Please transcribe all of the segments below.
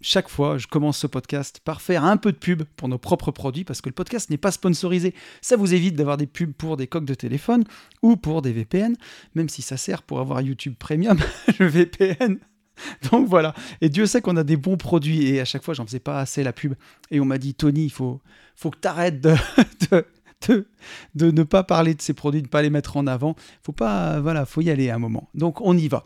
chaque fois, je commence ce podcast par faire un peu de pub pour nos propres produits parce que le podcast n'est pas sponsorisé. Ça vous évite d'avoir des pubs pour des coques de téléphone ou pour des VPN, même si ça sert pour avoir YouTube Premium, le VPN. Donc voilà. Et Dieu sait qu'on a des bons produits et à chaque fois, j'en faisais pas assez la pub. Et on m'a dit, Tony, il faut, faut que tu de, de, ne pas parler de ces produits, de ne pas les mettre en avant. Faut pas, voilà, faut y aller à un moment. Donc on y va.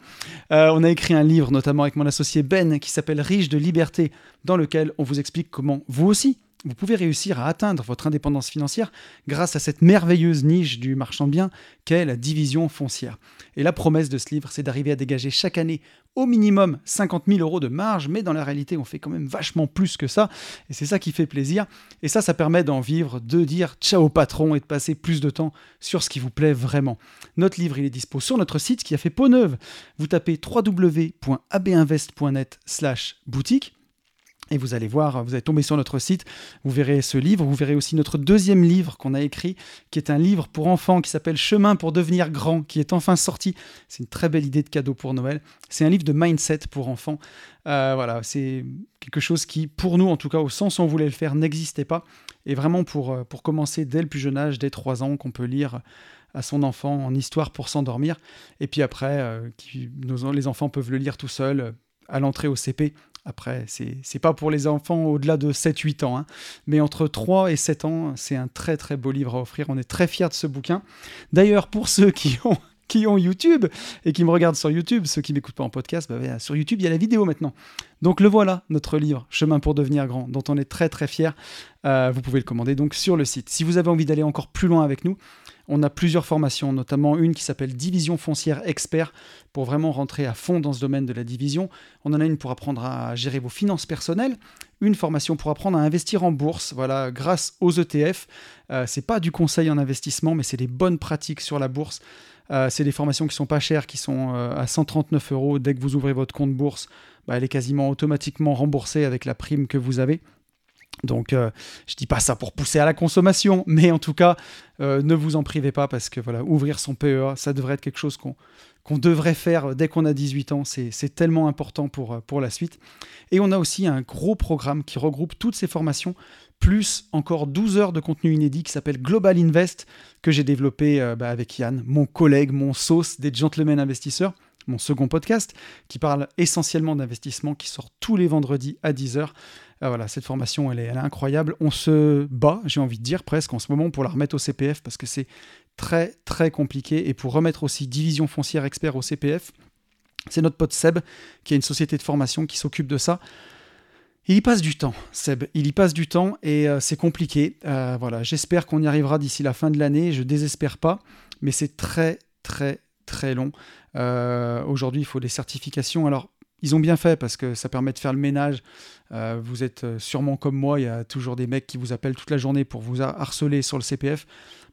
Euh, on a écrit un livre, notamment avec mon associé Ben, qui s'appelle Riche de liberté, dans lequel on vous explique comment vous aussi, vous pouvez réussir à atteindre votre indépendance financière grâce à cette merveilleuse niche du marchand de biens qu'est la division foncière. Et la promesse de ce livre, c'est d'arriver à dégager chaque année au minimum 50 000 euros de marge, mais dans la réalité, on fait quand même vachement plus que ça, et c'est ça qui fait plaisir. Et ça, ça permet d'en vivre, de dire ciao patron et de passer plus de temps sur ce qui vous plaît vraiment. Notre livre, il est dispo sur notre site qui a fait peau neuve. Vous tapez www.abinvest.net slash boutique. Et vous allez voir, vous allez tomber sur notre site, vous verrez ce livre, vous verrez aussi notre deuxième livre qu'on a écrit, qui est un livre pour enfants qui s'appelle Chemin pour devenir grand, qui est enfin sorti. C'est une très belle idée de cadeau pour Noël. C'est un livre de mindset pour enfants. Euh, voilà, c'est quelque chose qui, pour nous en tout cas, au sens où on voulait le faire, n'existait pas. Et vraiment pour, euh, pour commencer dès le plus jeune âge, dès 3 ans, qu'on peut lire à son enfant en histoire pour s'endormir. Et puis après, euh, les enfants peuvent le lire tout seuls euh, à l'entrée au CP. Après, c'est pas pour les enfants au-delà de 7-8 ans, hein. mais entre 3 et 7 ans, c'est un très très beau livre à offrir. On est très fiers de ce bouquin. D'ailleurs, pour ceux qui ont, YouTube et qui me regardent sur YouTube, ceux qui m'écoutent pas en podcast, bah, ouais, sur YouTube, il y a la vidéo maintenant. Donc le voilà, notre livre, Chemin pour devenir grand, dont on est très très fiers. Euh, vous pouvez le commander donc sur le site. Si vous avez envie d'aller encore plus loin avec nous, on a plusieurs formations, notamment une qui s'appelle Division foncière expert, pour vraiment rentrer à fond dans ce domaine de la division. On en a une pour apprendre à gérer vos finances personnelles, une formation pour apprendre à investir en bourse, voilà, grâce aux ETF. Euh, c'est pas du conseil en investissement, mais c'est des bonnes pratiques sur la bourse. Euh, c'est des formations qui sont pas chères, qui sont euh, à 139 euros. Dès que vous ouvrez votre compte bourse, bah, elle est quasiment automatiquement remboursée avec la prime que vous avez. Donc, euh, je dis pas ça pour pousser à la consommation, mais en tout cas, euh, ne vous en privez pas parce que voilà, ouvrir son PEA, ça devrait être quelque chose qu'on devrait faire dès qu'on a 18 ans. C'est c'est tellement important pour, euh, pour la suite. Et on a aussi un gros programme qui regroupe toutes ces formations, plus encore 12 heures de contenu inédit qui s'appelle Global Invest, que j'ai développé euh, bah, avec Yann, mon collègue, mon sauce des gentlemen investisseurs mon second podcast, qui parle essentiellement d'investissement, qui sort tous les vendredis à 10h. Euh, voilà, cette formation, elle est, est incroyable. On se bat, j'ai envie de dire presque en ce moment, pour la remettre au CPF, parce que c'est très très compliqué. Et pour remettre aussi Division foncière expert au CPF, c'est notre pote Seb, qui a une société de formation qui s'occupe de ça. Il y passe du temps, Seb. Il y passe du temps et euh, c'est compliqué. Euh, voilà, j'espère qu'on y arrivera d'ici la fin de l'année. Je désespère pas, mais c'est très très très long. Euh, Aujourd'hui, il faut des certifications. Alors, ils ont bien fait parce que ça permet de faire le ménage. Euh, vous êtes euh, sûrement comme moi, il y a toujours des mecs qui vous appellent toute la journée pour vous har- harceler sur le CPF.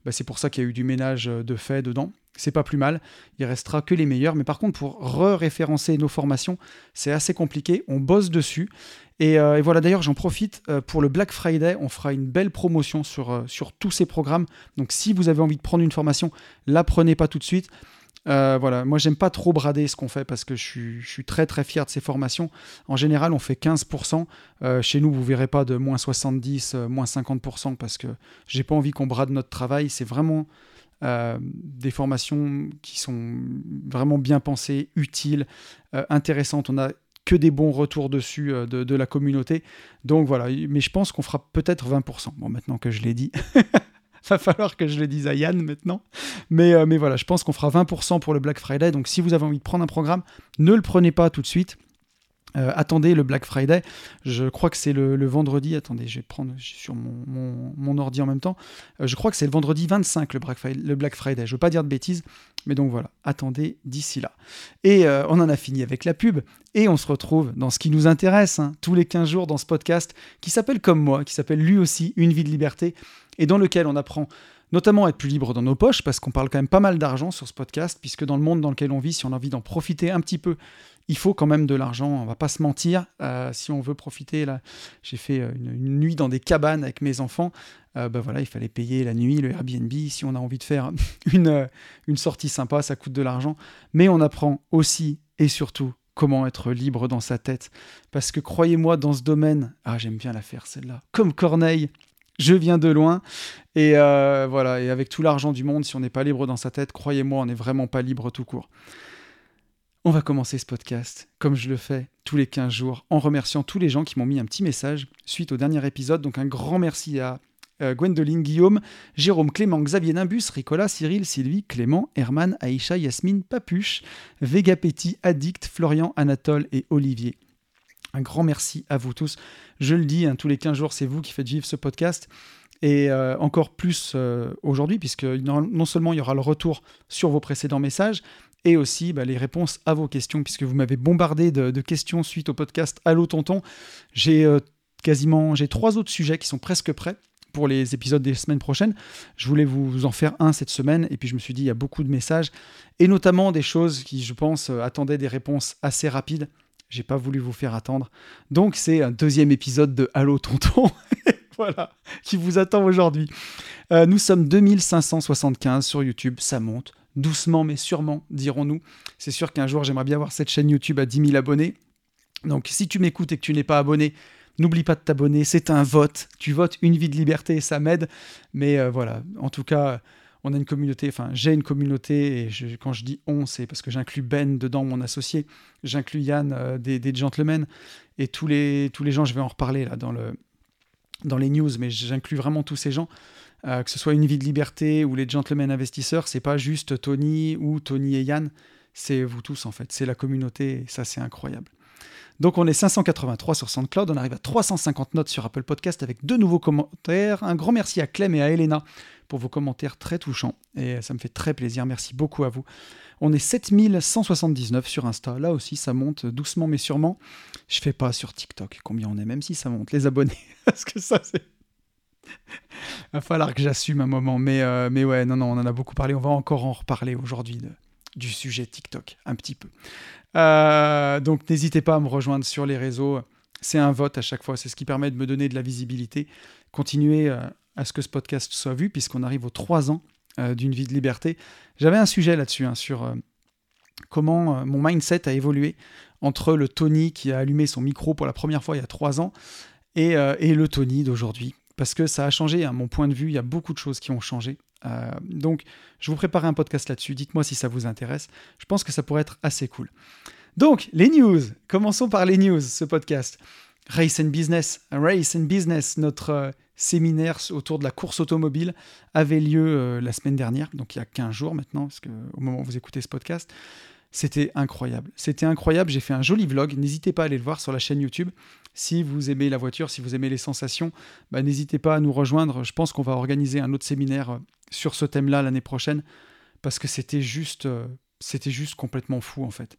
Bah, c'est pour ça qu'il y a eu du ménage euh, de fait dedans. C'est pas plus mal. Il restera que les meilleurs. Mais par contre, pour re-référencer nos formations, c'est assez compliqué. On bosse dessus. Et, voilà, d'ailleurs, j'en profite pour le Black Friday. On fera une belle promotion sur, sur tous ces programmes. Donc, si vous avez envie de prendre une formation, la prenez pas tout de suite. Euh, voilà, moi j'aime pas trop brader ce qu'on fait parce que je suis, très très fier de ces formations. En général, on fait 15%. Euh, chez nous, vous verrez pas de moins 70, euh, moins 50% parce que j'ai pas envie qu'on brade notre travail. C'est vraiment euh, des formations qui sont vraiment bien pensées, utiles, intéressantes. On a que des bons retours dessus de, de la communauté. Donc voilà, mais je pense qu'on fera peut-être 20%. Bon, maintenant que je l'ai dit. Va falloir que je le dise à Yann maintenant. Mais, euh, voilà, je pense qu'on fera 20% pour le Black Friday. Donc si vous avez envie de prendre un programme, ne le prenez pas tout de suite. Euh, attendez le Black Friday. Je crois que c'est le, vendredi. Attendez, je vais prendre sur mon, mon, mon ordi en même temps. Euh, je crois que c'est le vendredi 25 le Black, Friday, le Black Friday. Je veux pas dire de bêtises, mais donc voilà. Attendez d'ici là. Et on en a fini avec la pub. Et on se retrouve dans ce qui nous intéresse hein, tous les 15 jours dans ce podcast qui s'appelle Comme moi, qui s'appelle lui aussi Une vie de liberté et dans lequel on apprend notamment être plus libre dans nos poches, parce qu'on parle quand même pas mal d'argent sur ce podcast, puisque dans le monde dans lequel on vit, si on a envie d'en profiter un petit peu, il faut quand même de l'argent, on va pas se mentir. Euh, si on veut profiter, là, j'ai fait euh, une, nuit dans des cabanes avec mes enfants. Bah voilà, il fallait payer la nuit, le Airbnb. Si on a envie de faire une, une sortie sympa, ça coûte de l'argent. Mais on apprend aussi et surtout comment être libre dans sa tête. Parce que croyez-moi, dans ce domaine, ah j'aime bien la faire celle-là, comme Corneille, je viens de loin. Et voilà, et avec tout l'argent du monde, si on n'est pas libre dans sa tête, croyez-moi, on n'est vraiment pas libre tout court. On va commencer ce podcast, comme je le fais tous les 15 jours, en remerciant tous les gens qui m'ont mis un petit message suite au dernier épisode. Donc un grand merci à euh, Gwendoline, Guillaume, Jérôme, Clément, Xavier Nimbus, Ricolas, Cyril, Sylvie, Clément, Herman, Aïcha, Yasmine, Papuche, Vega Petit, Addict, Florian, Anatole et Olivier. Un grand merci à vous tous. Je le dis, hein, tous les 15 jours, c'est vous qui faites vivre ce podcast. Et euh, encore plus euh, aujourd'hui, puisque non seulement il y aura le retour sur vos précédents messages, et aussi bah, les réponses à vos questions, puisque vous m'avez bombardé de, questions suite au podcast Allô Tonton. J'ai euh, quasiment j'ai trois autres sujets qui sont presque prêts pour les épisodes des semaines prochaines. Je voulais vous, en faire un cette semaine, et puis je me suis dit, il y a beaucoup de messages, et notamment des choses qui, je pense, attendaient des réponses assez rapides. J'ai pas voulu vous faire attendre. Donc c'est un deuxième épisode de Allô Tonton. voilà, qui vous attend aujourd'hui. Euh, nous sommes 2575 sur YouTube, ça monte doucement mais sûrement, dirons-nous. C'est sûr qu'un jour, j'aimerais bien avoir cette chaîne YouTube à 10 000 abonnés. Donc si tu m'écoutes et que tu n'es pas abonné, n'oublie pas de t'abonner. C'est un vote. Tu votes une vie de liberté et ça m'aide. Mais euh, voilà, en tout cas, on a une communauté, enfin j'ai une communauté, et quand je dis on, c'est parce que j'inclus Ben dedans, mon associé, j'inclus Yann euh, des, gentlemen, et tous les, tous les gens, je vais en reparler là dans, le, dans les news, mais j'inclus vraiment tous ces gens. Euh, que ce soit Une vie de liberté ou les gentlemen investisseurs, c'est pas juste Tony ou Tony et Yann, c'est vous tous en fait, c'est la communauté, et ça c'est incroyable. Donc on est 583 sur SoundCloud, on arrive à 350 notes sur Apple Podcast avec deux nouveaux commentaires. Un grand merci à Clem et à Elena pour vos commentaires très touchants et ça me fait très plaisir. Merci beaucoup à vous. On est 7179 sur Insta. Là aussi, ça monte doucement mais sûrement. Je fais pas sur TikTok combien on est, même si ça monte. Les abonnés, parce que ça, c'est va falloir que j'assume un moment. Mais, euh, mais ouais, non, non, on en a beaucoup parlé. On va encore en reparler aujourd'hui du sujet TikTok, un petit peu. Euh, donc n'hésitez pas à me rejoindre sur les réseaux. C'est un vote à chaque fois. C'est ce qui permet de me donner de la visibilité. Continuer euh, à ce que ce podcast soit vu, puisqu'on arrive aux trois ans d'une vie de liberté. J'avais un sujet là-dessus, hein, sur comment mon mindset a évolué entre le Tony qui a allumé son micro pour la première fois il y a trois ans et, et le Tony d'aujourd'hui parce que ça a changé, à mon point de vue, il y a beaucoup de choses qui ont changé. Euh, donc, je vous prépare un podcast là-dessus, dites-moi si ça vous intéresse, je pense que ça pourrait être assez cool. Donc, les news, commençons par les news, ce podcast. Race and Business, Race and Business, notre euh, séminaire autour de la course automobile avait lieu euh, la semaine dernière, donc il y a 15 jours maintenant, parce que au moment où vous écoutez ce podcast. C'était incroyable. C'était incroyable. J'ai fait un joli vlog. N'hésitez pas à aller le voir sur la chaîne YouTube. Si vous aimez la voiture, si vous aimez les sensations, bah, n'hésitez pas à nous rejoindre. Je pense qu'on va organiser un autre séminaire sur ce thème-là l'année prochaine parce que c'était juste, euh, c'était juste complètement fou en fait.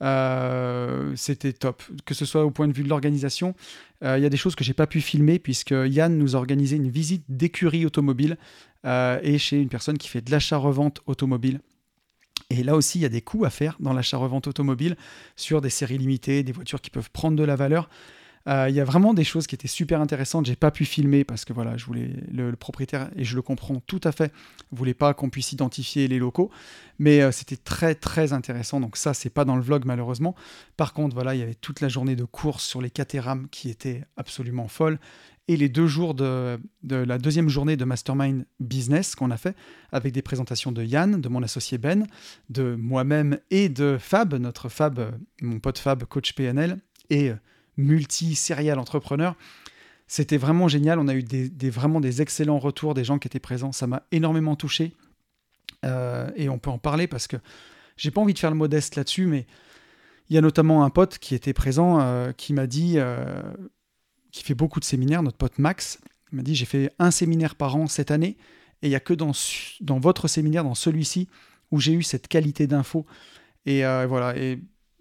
Euh, c'était top, que ce soit au point de vue de l'organisation. Il y a des choses que j'ai pas pu filmer puisque Yann nous a organisé une visite d'écurie automobile et chez une personne qui fait de l'achat-revente automobile. Et là aussi, il y a des coûts à faire dans l'achat-revente automobile sur des séries limitées, des voitures qui peuvent prendre de la valeur. Euh, il y a vraiment des choses qui étaient super intéressantes. J'ai pas pu filmer parce que voilà, je voulais le, propriétaire et je le comprends tout à fait. Voulait pas qu'on puisse identifier les locaux, mais euh, c'était très très intéressant. Donc ça, c'est pas dans le vlog malheureusement. Par contre, voilà, il y avait toute la journée de course sur les Caterham qui était absolument folle et les deux jours de, la deuxième journée de Mastermind Business qu'on a fait, avec des présentations de Yann, de mon associé Ben, de moi-même et de Fab, notre Fab, mon pote Fab, coach PNL, et multi-serial entrepreneur. C'était vraiment génial. On a eu des, vraiment des excellents retours des gens qui étaient présents. Ça m'a énormément touché. Euh, et on peut en parler parce que j'ai pas envie de faire le modeste là-dessus, mais il y a notamment un pote qui était présent euh, qui m'a dit, euh, qui fait beaucoup de séminaires, notre pote Max, m'a dit j'ai fait un séminaire par an cette année et il n'y a que dans, dans votre séminaire, dans celui-ci, où j'ai eu cette qualité d'info. Et voilà, et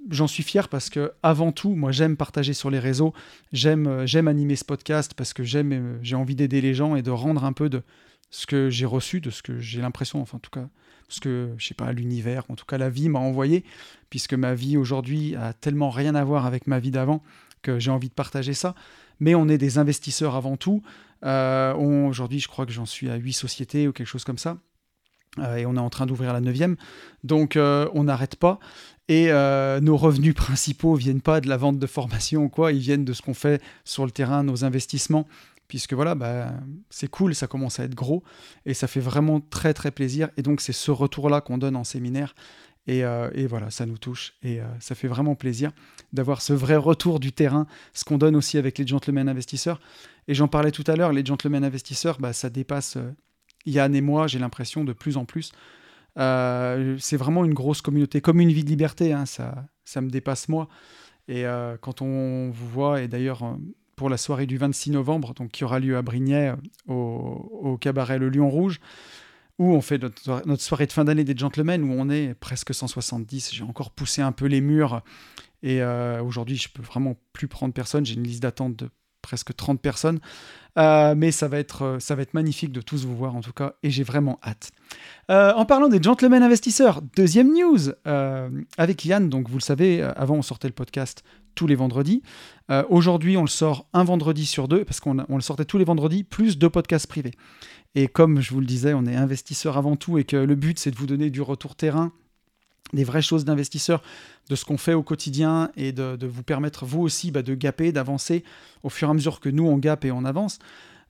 j'en suis fier parce que avant tout, moi j'aime partager sur les réseaux, j'aime euh, j'aime animer ce podcast parce que j'aime euh, j'ai envie d'aider les gens et de rendre un peu de ce que j'ai reçu, de ce que j'ai l'impression, enfin en tout cas, ce que, je sais pas, l'univers, en tout cas la vie m'a envoyé, puisque ma vie aujourd'hui a tellement rien à voir avec ma vie d'avant que j'ai envie de partager ça. Mais on est des investisseurs avant tout. Euh, aujourd'hui, je crois que j'en suis à 8 sociétés ou quelque chose comme ça. Euh, et on est en train d'ouvrir la neuvième. Donc euh, on n'arrête pas. Et nos revenus principaux viennent pas de la vente de formation quoi, ils viennent de ce qu'on fait sur le terrain, nos investissements. Puisque voilà, bah, c'est cool, ça commence à être gros, et ça fait vraiment très très plaisir, et donc c'est ce retour-là qu'on donne en séminaire, et, euh, voilà, ça nous touche, et euh, ça fait vraiment plaisir d'avoir ce vrai retour du terrain, ce qu'on donne aussi avec les gentlemen investisseurs, et j'en parlais tout à l'heure, les gentlemen investisseurs, bah, ça dépasse euh, Yann et moi, j'ai l'impression, de plus en plus. c'est vraiment une grosse communauté, comme une vie de liberté, hein, ça, ça me dépasse moi. Et quand on vous voit, et d'ailleurs pour la soirée du 26 novembre, donc qui aura lieu à Brignais au, cabaret Le Lion Rouge, où on fait notre, soirée de fin d'année des gentlemen, où on est presque 170. J'ai encore poussé un peu les murs, et euh, aujourd'hui, je peux vraiment plus prendre personne. J'ai une liste d'attente de presque 30 personnes. Euh, mais ça va, être, euh, ça va être magnifique de tous vous voir en tout cas, et j'ai vraiment hâte. en parlant des gentlemen investisseurs, deuxième news avec Yann. Donc vous le savez, avant on sortait le podcast tous les vendredis. Euh, aujourd'hui, on le sort un vendredi sur deux, parce qu'on le sortait tous les vendredis, plus deux podcasts privés. Et comme je vous le disais, on est investisseur avant tout et que le but, c'est de vous donner du retour terrain, des vraies choses d'investisseur, de ce qu'on fait au quotidien et de, vous permettre, vous aussi, bah, de gaper, d'avancer au fur et à mesure que nous, on gape et on avance.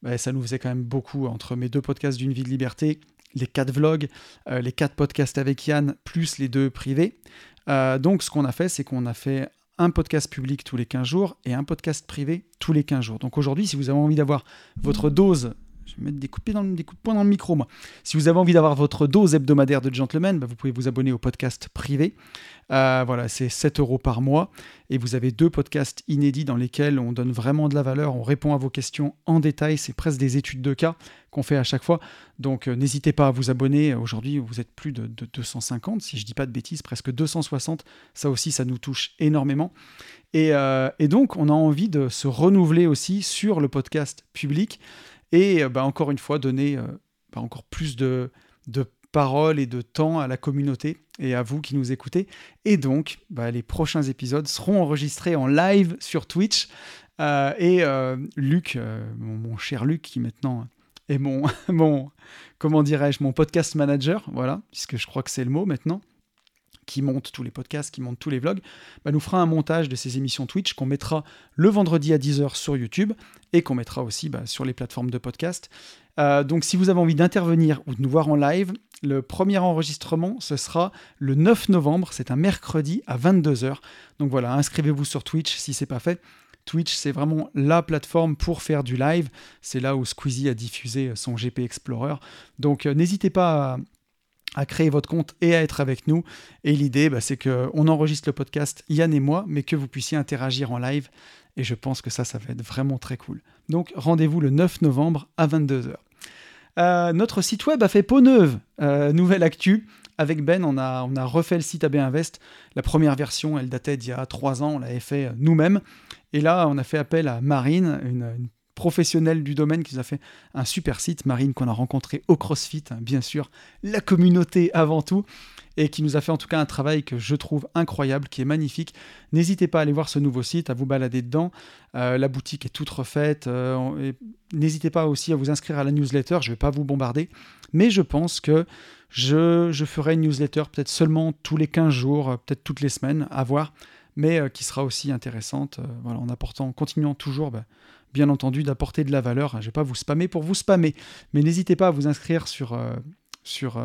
Bah, ça nous faisait quand même beaucoup entre mes deux podcasts d'une vie de liberté, les quatre vlogs, euh, les quatre podcasts avec Yann, plus les deux privés. Euh, donc, ce qu'on a fait, c'est qu'on a fait un podcast public tous les 15 jours et un podcast privé tous les 15 jours. Donc aujourd'hui, si vous avez envie d'avoir votre dose, mettre des coups de, dans, des coups de poing dans le micro, moi. Si vous avez envie d'avoir votre dose hebdomadaire de gentleman, bah, vous pouvez vous abonner au podcast privé. Euh, voilà, c'est 7 euros par mois. Et vous avez deux podcasts inédits dans lesquels on donne vraiment de la valeur, on répond à vos questions en détail. C'est presque des études de cas qu'on fait à chaque fois. Donc euh, n'hésitez pas à vous abonner. Aujourd'hui, vous êtes plus de, 250, si je dis pas de bêtises, presque 260. Ça aussi, ça nous touche énormément. Et, euh, donc, on a envie de se renouveler aussi sur le podcast public et bah, encore une fois donner bah, encore plus de, de parole et de temps à la communauté et à vous qui nous écoutez. Et donc, bah, les prochains épisodes seront enregistrés en live sur Twitch. Euh, et euh, Luc, euh, mon, cher Luc, qui maintenant est mon, mon comment dirais-je, mon podcast manager, voilà, puisque je crois que c'est le mot maintenant, qui monte tous les podcasts, qui monte tous les vlogs, bah, nous fera un montage de ces émissions Twitch qu'on mettra le vendredi à 10h sur YouTube et qu'on mettra aussi bah, sur les plateformes de podcast. donc si vous avez envie d'intervenir ou de nous voir en live, le premier enregistrement, ce sera le 9 novembre, c'est un mercredi à 22h. Donc voilà, inscrivez-vous sur Twitch si c'est pas fait. Twitch, c'est vraiment la plateforme pour faire du live. C'est là où Squeezie a diffusé son GP Explorer. Donc euh, n'hésitez pas à, créer votre compte et à être avec nous. Et l'idée, bah, c'est qu'on enregistre le podcast Yann et moi, mais que vous puissiez interagir en live. Et je pense que ça, ça va être vraiment très cool. Donc rendez-vous le 9 novembre à 22h. Euh, notre site web a fait peau neuve. Euh, nouvelle actu. Avec Ben, on a, refait le site AB Invest. La première version, elle datait d'il y a trois ans. On l'avait fait nous-mêmes. Et là, on a fait appel à Marine, une, professionnelle du domaine qui nous a fait un super site. Marine qu'on a rencontré au CrossFit, hein, bien sûr. La communauté avant tout et qui nous a fait en tout cas un travail que je trouve incroyable, qui est magnifique. N'hésitez pas à aller voir ce nouveau site, à vous balader dedans. Euh, la boutique est toute refaite. Euh, n'hésitez pas aussi à vous inscrire à la newsletter, je ne vais pas vous bombarder, mais je pense que je, ferai une newsletter peut-être seulement tous les 15 jours, euh, peut-être toutes les semaines, à voir, mais qui sera aussi intéressante, voilà, en apportant, continuant toujours, bah, bien entendu, d'apporter de la valeur. Je ne vais pas vous spammer pour vous spammer, mais n'hésitez pas à vous inscrire sur, sur,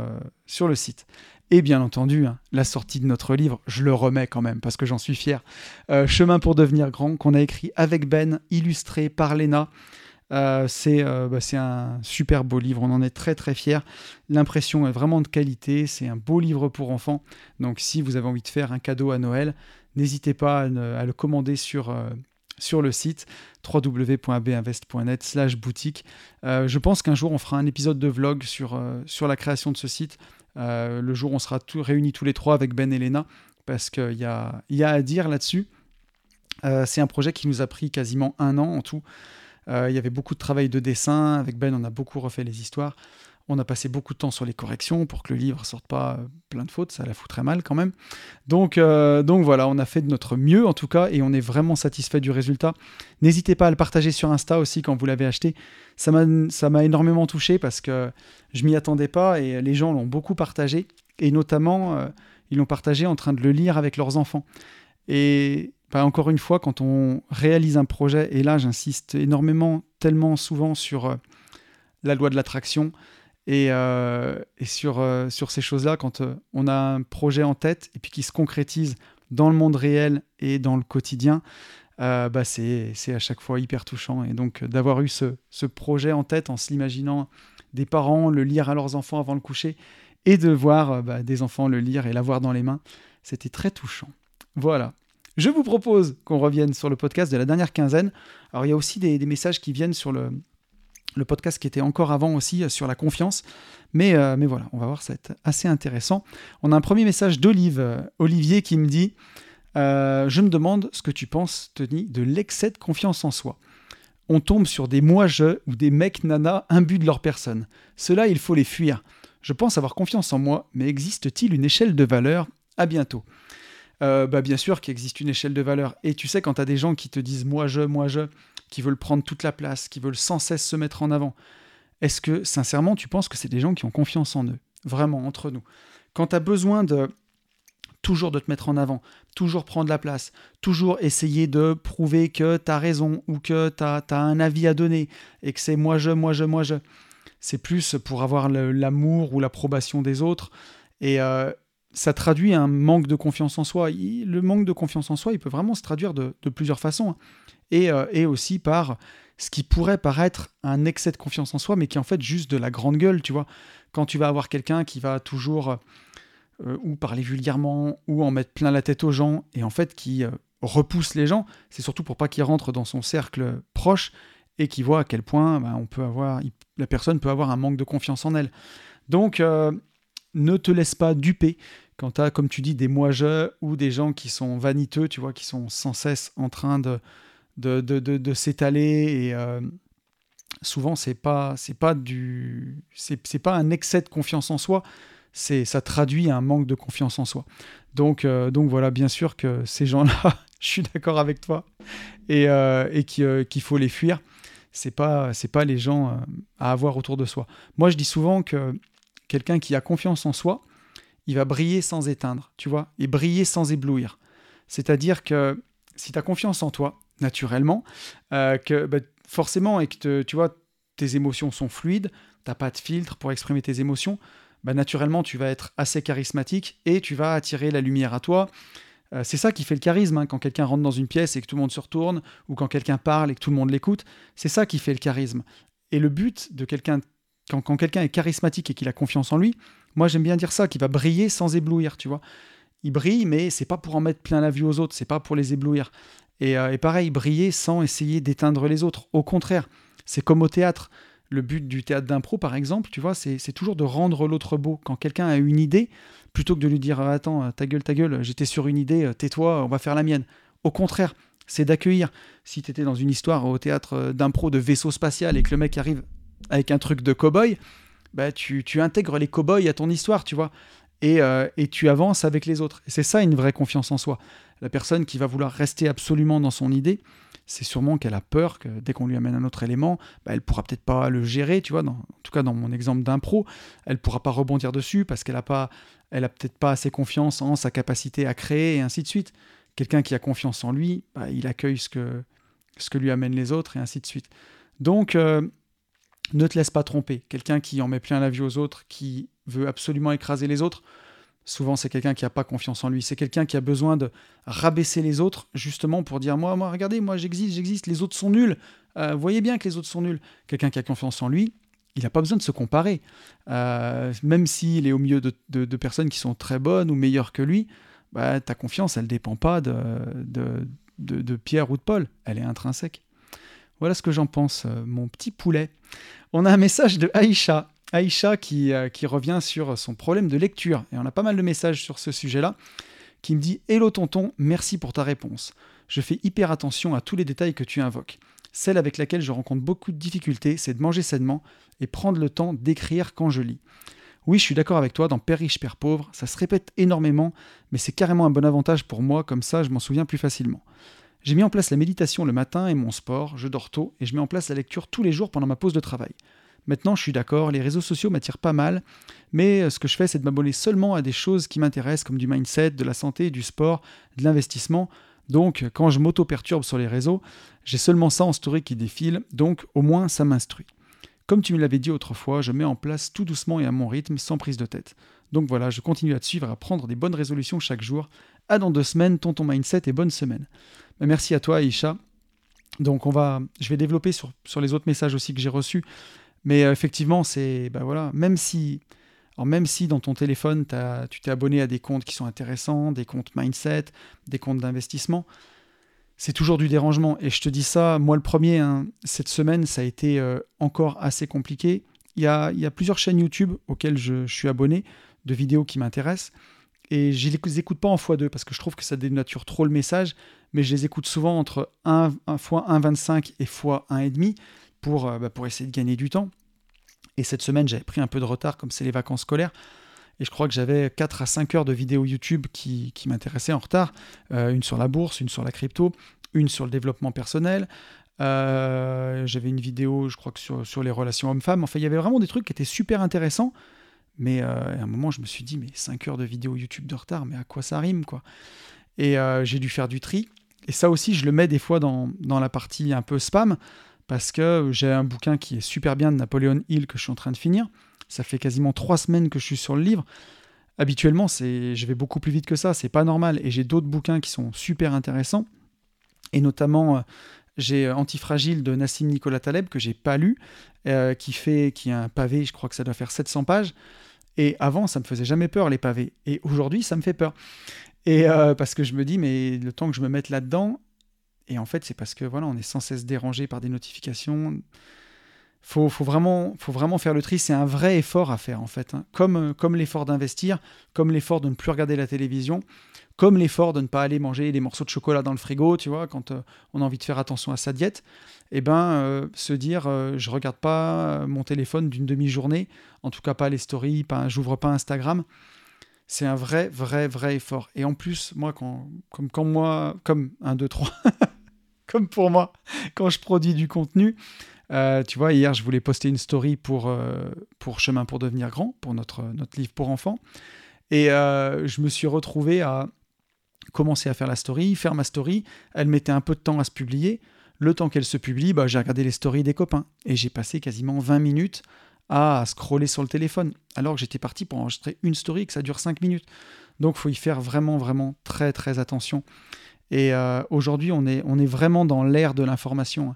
sur le site. Et bien entendu, hein, la sortie de notre livre, je le remets quand même parce que j'en suis fier. Euh, Chemin pour devenir grand, qu'on a écrit avec Ben, illustré par Léna. Euh, euh, bah, c'est un super beau livre, on en est très très fiers. L'impression est vraiment de qualité, c'est un beau livre pour enfants. Donc si vous avez envie de faire un cadeau à Noël, n'hésitez pas à, le commander sur, sur le site www.binvest.net slash boutique. je pense qu'un jour on fera un épisode de vlog sur, sur la création de ce site euh, le jour on sera réunis tous les trois avec Ben et Lena, parce qu'il y a, y a à dire là-dessus. Euh, c'est un projet qui nous a pris quasiment un an en tout. il y avait beaucoup de travail de dessin. Avec Ben, on a beaucoup refait les histoires. On a passé beaucoup de temps sur les corrections pour que le livre sorte pas euh, plein de fautes, ça la foutrait mal quand même. Donc, euh, donc voilà, on a fait de notre mieux en tout cas et on est vraiment satisfait du résultat. N'hésitez pas à le partager sur Insta aussi quand vous l'avez acheté. Ça m'a énormément touché parce que je m'y attendais pas et les gens l'ont beaucoup partagé et notamment euh, ils l'ont partagé en train de le lire avec leurs enfants. Et bah, encore une fois, quand on réalise un projet, et là j'insiste énormément, tellement souvent sur la loi de l'attraction, et, euh, sur, euh, sur ces choses-là, quand euh, on a un projet en tête et puis qui se concrétise dans le monde réel et dans le quotidien, bah c'est à chaque fois hyper touchant. Et donc d'avoir eu ce, ce, projet en tête en s'imaginant des parents le lire à leurs enfants avant le coucher et de voir bah, des enfants le lire et l'avoir dans les mains, c'était très touchant. Voilà. Je vous propose qu'on revienne sur le podcast de la dernière quinzaine. Alors il y a aussi des messages qui viennent sur le, le podcast qui était encore avant aussi euh, sur la confiance. Mais, euh, mais voilà, on va voir, ça va être assez intéressant. On a un premier message d'Olive, euh, Olivier, qui me dit Je me demande ce que tu penses, Tony, de l'excès de confiance en soi. On tombe sur des moi-je ou des mecs nana imbus de leur personne. Cela, il faut les fuir. Je pense avoir confiance en moi, mais existe-t-il une échelle de valeur? À bientôt. bah bien sûr qu'il existe une échelle de valeur. Et tu sais, quand tu des gens qui te disent moi je, moi je, qui veulent prendre toute la place, qui veulent sans cesse se mettre en avant. Est-ce que, sincèrement, tu penses que c'est des gens qui ont confiance en eux Vraiment, entre nous? Quand tu as besoin de toujours de te mettre en avant, toujours prendre la place, toujours essayer de prouver que tu as raison ou que tu as, un avis à donner et que c'est moi je, moi je, moi je. C'est plus pour avoir l'amour ou l'approbation des autres. Et euh, ça traduit un manque de confiance en soi. le manque de confiance en soi, il peut vraiment se traduire de, plusieurs façons. Hein. Euh, et, aussi par ce qui pourrait paraître un excès de confiance en soi, mais qui est en fait juste de la grande gueule, tu vois. Quand tu vas avoir quelqu'un qui va toujours euh, ou parler vulgairement, ou en mettre plein la tête aux gens, et en fait qui euh, repousse les gens, c'est surtout pour pas qu'ils rentrent dans son cercle proche et qui voit à quel point bah, on peut avoir, la personne peut avoir un manque de confiance en elle. Donc, ne te laisse pas duper quand tu as, comme tu dis, des moi-je ou des gens qui sont vaniteux, tu vois, qui sont sans cesse en train de de, de, s'étaler et euh, souvent c'est pas pas c'est pas un excès de confiance en soi. C'est ça traduit un manque de confiance en soi. Donc euh, donc voilà bien sûr que ces gens là je suis d'accord avec toi et, euh, et qu'il faut les fuir. C'est pas c'est pas les gens à avoir autour de soi. Moi je dis souvent que quelqu'un qui a confiance en soi il va briller sans éteindre tu vois et briller sans éblouir c'est à dire que si tu as confiance en toi naturellement, euh, que bah, forcément, et que tu vois, tes émotions sont fluides, t'as pas de filtre pour exprimer tes émotions, bah, naturellement, tu vas être assez charismatique et tu vas attirer la lumière à toi. Euh, c'est ça qui fait le charisme, hein, quand quelqu'un rentre dans une pièce et que tout le monde se retourne, ou quand quelqu'un parle et que tout le monde l'écoute, c'est ça qui fait le charisme. Et le but de quelqu'un, quand quelqu'un est charismatique et qu'il a confiance en lui, moi j'aime bien dire ça, qu'il va briller sans éblouir, tu vois. Il brille, mais c'est pas pour en mettre plein la vue aux autres, c'est pas pour les éblouir. Euh, et, pareil, briller sans essayer d'éteindre les autres. Au contraire, c'est comme au théâtre. Le but du théâtre d'impro, par exemple, tu vois, c'est toujours de rendre l'autre beau. Quand quelqu'un a une idée, plutôt que de lui dire Attends, ta gueule, ta gueule, j'étais sur une idée, tais-toi, on va faire la mienne. Au contraire, c'est d'accueillir. Si tu étais dans une histoire au théâtre d'impro de vaisseau spatial et que le mec arrive avec un truc de cow-boy, bah, tu, tu intègres les cow-boys à ton histoire, tu vois. Et, euh, et, tu avances avec les autres. C'est ça une vraie confiance en soi. La personne qui va vouloir rester absolument dans son idée, c'est sûrement qu'elle a peur que dès qu'on lui amène un autre élément, bah, elle pourra peut-être pas le gérer, tu vois. en tout cas, dans mon exemple d'impro, elle pourra pas rebondir dessus parce qu'elle a pas, elle a peut-être pas assez confiance en sa capacité à créer et ainsi de suite. Quelqu'un qui a confiance en lui, bah, il accueille ce que, ce que lui amènent les autres et ainsi de suite. Donc, euh, ne te laisse pas tromper. Quelqu'un qui en met plein la vie aux autres, qui veut absolument écraser les autres, Souvent, c'est quelqu'un qui n'a pas confiance en lui. C'est quelqu'un qui a besoin de rabaisser les autres, justement pour dire Moi, moi regardez, moi j'existe, j'existe, les autres sont nuls. Euh, voyez bien que les autres sont nuls. Quelqu'un qui a confiance en lui, il n'a pas besoin de se comparer. Euh, même s'il est au milieu de, personnes qui sont très bonnes ou meilleures que lui, bah, ta confiance, elle ne dépend pas de, de, Pierre ou de Paul. Elle est intrinsèque. Voilà ce que j'en pense, euh, mon petit poulet. On a un message de Aïcha Aïcha euh, qui revient sur son problème de lecture. Et on a pas mal de messages sur ce sujet-là qui me dit Hello tonton, merci pour ta réponse. Je fais hyper attention à tous les détails que tu invoques. Celle avec laquelle je rencontre beaucoup de difficultés, c'est de manger sainement et prendre le temps d'écrire quand je lis. Oui, je suis d'accord avec toi, dans Père riche, Père pauvre, ça se répète énormément, mais c'est carrément un bon avantage pour moi, comme ça je m'en souviens plus facilement. J'ai mis en place la méditation le matin et mon sport, je dors tôt, et je mets en place la lecture tous les jours pendant ma pause de travail. Maintenant, je suis d'accord, les réseaux sociaux m'attirent pas mal, mais euh, ce que je fais, c'est de m'abonner seulement à des choses qui m'intéressent, comme du mindset, de la santé, du sport, de l'investissement. Donc, quand je m'auto-perturbe sur les réseaux, j'ai seulement ça en story qui défile, donc au moins ça m'instruit. Comme tu me l'avais dit autrefois, je mets en place tout doucement et à mon rythme, sans prise de tête. Donc voilà, je continue à te suivre, à prendre des bonnes résolutions chaque jour. À dans deux semaines, tonton mindset et bonne semaine. Merci à toi, Aïcha. Donc on va, je vais développer sur, les autres messages aussi que j'ai reçus. Mais euh, effectivement, c'est, bah voilà, même si, même si dans ton téléphone, tu t'es abonné à des comptes qui sont intéressants, des comptes mindset, des comptes d'investissement, c'est toujours du dérangement. Et je te dis ça, moi le premier, hein, cette semaine, ça a été euh, encore assez compliqué. Il y a, plusieurs chaînes YouTube auxquelles je, suis abonné, de vidéos qui m'intéressent. Et je les écoute pas en x2 parce que je trouve que ça dénature trop le message, mais je les écoute souvent entre 1, 1 x 1,25 et x 1,5 pour, euh, bah, pour essayer de gagner du temps. Et cette semaine, j'avais pris un peu de retard comme c'est les vacances scolaires. Et je crois que j'avais 4 à 5 heures de vidéos YouTube qui, qui m'intéressaient en retard. Euh, une sur la bourse, une sur la crypto, une sur le développement personnel. Euh, j'avais une vidéo, je crois que sur, sur les relations hommes-femmes. Enfin, il y avait vraiment des trucs qui étaient super intéressants. Mais à un moment, je me suis dit, mais 5 heures de vidéos YouTube de retard, mais à quoi ça rime quoi? Et j'ai dû faire du tri. Et ça aussi, je le mets des fois dans, la partie un peu spam parce que j'ai un bouquin qui est super bien de Napoléon Hill que je suis en train de finir. Ça fait quasiment trois semaines que je suis sur le livre. Habituellement, c'est, je vais beaucoup plus vite que ça, c'est pas normal. Et j'ai d'autres bouquins qui sont super intéressants. Et notamment, euh, j'ai Antifragile de Nassim Nicolas Taleb que j'ai pas lu, euh, qui fait, qui a un pavé, je crois que ça doit faire 700 pages. Et avant, ça me faisait jamais peur les pavés. Et aujourd'hui, ça me fait peur. Et euh, parce que je me dis, mais le temps que je me mette là-dedans, et en fait, c'est parce que voilà, on est sans cesse dérangé par des notifications. Faut, faut, vraiment, faut vraiment faire le tri. C'est un vrai effort à faire en fait. Hein. Comme, euh, comme l'effort d'investir, comme l'effort de ne plus regarder la télévision, comme l'effort de ne pas aller manger des morceaux de chocolat dans le frigo, tu vois, quand euh, on a envie de faire attention à sa diète. Et eh ben, euh, se dire, je regarde pas mon téléphone d'une demi-journée, en tout cas pas les stories, pas, j'ouvre pas Instagram c'est un vrai, vrai, vrai effort. Et en plus, moi, quand, comme quand moi, comme 1, 2, 3, comme pour moi, quand je produis du contenu, euh, tu vois, hier, je voulais poster une story pour, euh, pour Chemin pour devenir grand, pour notre, notre livre pour enfants. Et euh, je me suis retrouvé à commencer à faire la story, faire ma story. Elle mettait un peu de temps à se publier. Le temps qu'elle se publie, bah, j'ai regardé les stories des copains. Et j'ai passé quasiment 20 minutes à scroller sur le téléphone, alors que j'étais parti pour enregistrer une story que ça dure 5 minutes. Donc il faut y faire vraiment, vraiment très, très attention. Et euh, aujourd'hui, on est, vraiment dans l'ère de l'information.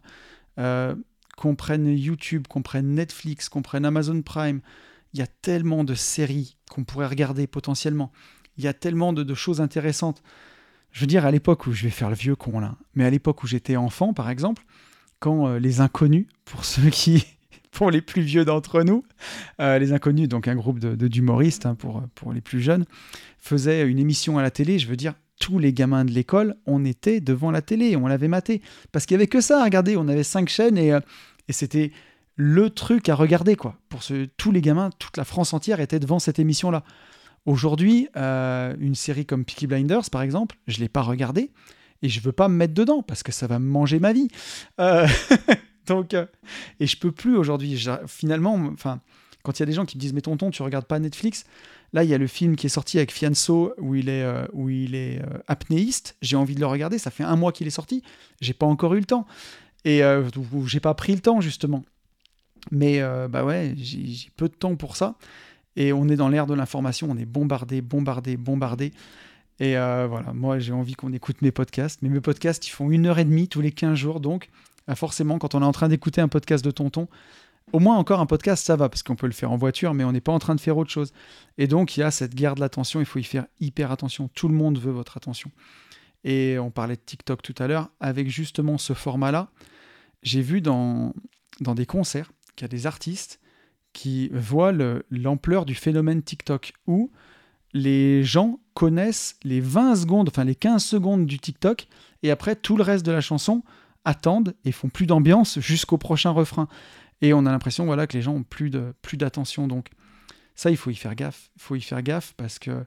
Euh, qu'on prenne YouTube, qu'on prenne Netflix, qu'on prenne Amazon Prime, il y a tellement de séries qu'on pourrait regarder potentiellement. Il y a tellement de, choses intéressantes. Je veux dire, à l'époque où je vais faire le vieux con là, mais à l'époque où j'étais enfant, par exemple, quand euh, Les Inconnus, pour ceux qui, pour les plus vieux d'entre nous. Euh, les Inconnus, donc un groupe d'humoristes de, hein, pour, pour les plus jeunes, faisait une émission à la télé. Je veux dire, tous les gamins de l'école, on était devant la télé, on l'avait maté. Parce qu'il n'y avait que ça à regarder. On avait cinq chaînes et, euh, et c'était le truc à regarder. quoi. Pour ce, tous les gamins, toute la France entière était devant cette émission-là. Aujourd'hui, euh, une série comme Peaky Blinders, par exemple, je ne l'ai pas regardée et je veux pas me mettre dedans parce que ça va me manger ma vie. Donc, euh, et je peux plus aujourd'hui. Finalement, enfin, quand il y a des gens qui me disent mais tonton, tu regardes pas Netflix, là il y a le film qui est sorti avec Fianso où il est euh, où il est euh, apnéiste. J'ai envie de le regarder. Ça fait un mois qu'il est sorti. J'ai pas encore eu le temps et j'ai pas pris le temps justement. Mais bah ouais, j'ai peu de temps pour ça. Et on est dans l'ère de l'information. On est bombardé, bombardé, bombardé. Et voilà, moi j'ai envie qu'on écoute mes podcasts. Mais mes podcasts, ils font une heure et demie tous les 15 jours. Donc ah, forcément, quand on est en train d'écouter un podcast de tonton, au moins encore un podcast, ça va, parce qu'on peut le faire en voiture, mais on n'est pas en train de faire autre chose. Et donc, il y a cette guerre de l'attention, il faut y faire hyper attention. Tout le monde veut votre attention. Et on parlait de TikTok tout à l'heure, avec justement ce format-là, j'ai vu dans, dans des concerts qu'il y a des artistes qui voient l'ampleur du phénomène TikTok, où les gens connaissent les 20 secondes, enfin les 15 secondes du TikTok, et après tout le reste de la chanson, attendent et font plus d'ambiance jusqu'au prochain refrain. Et on a l'impression voilà, que les gens ont plus d'attention. Donc ça, il faut y faire gaffe. Il faut y faire gaffe parce que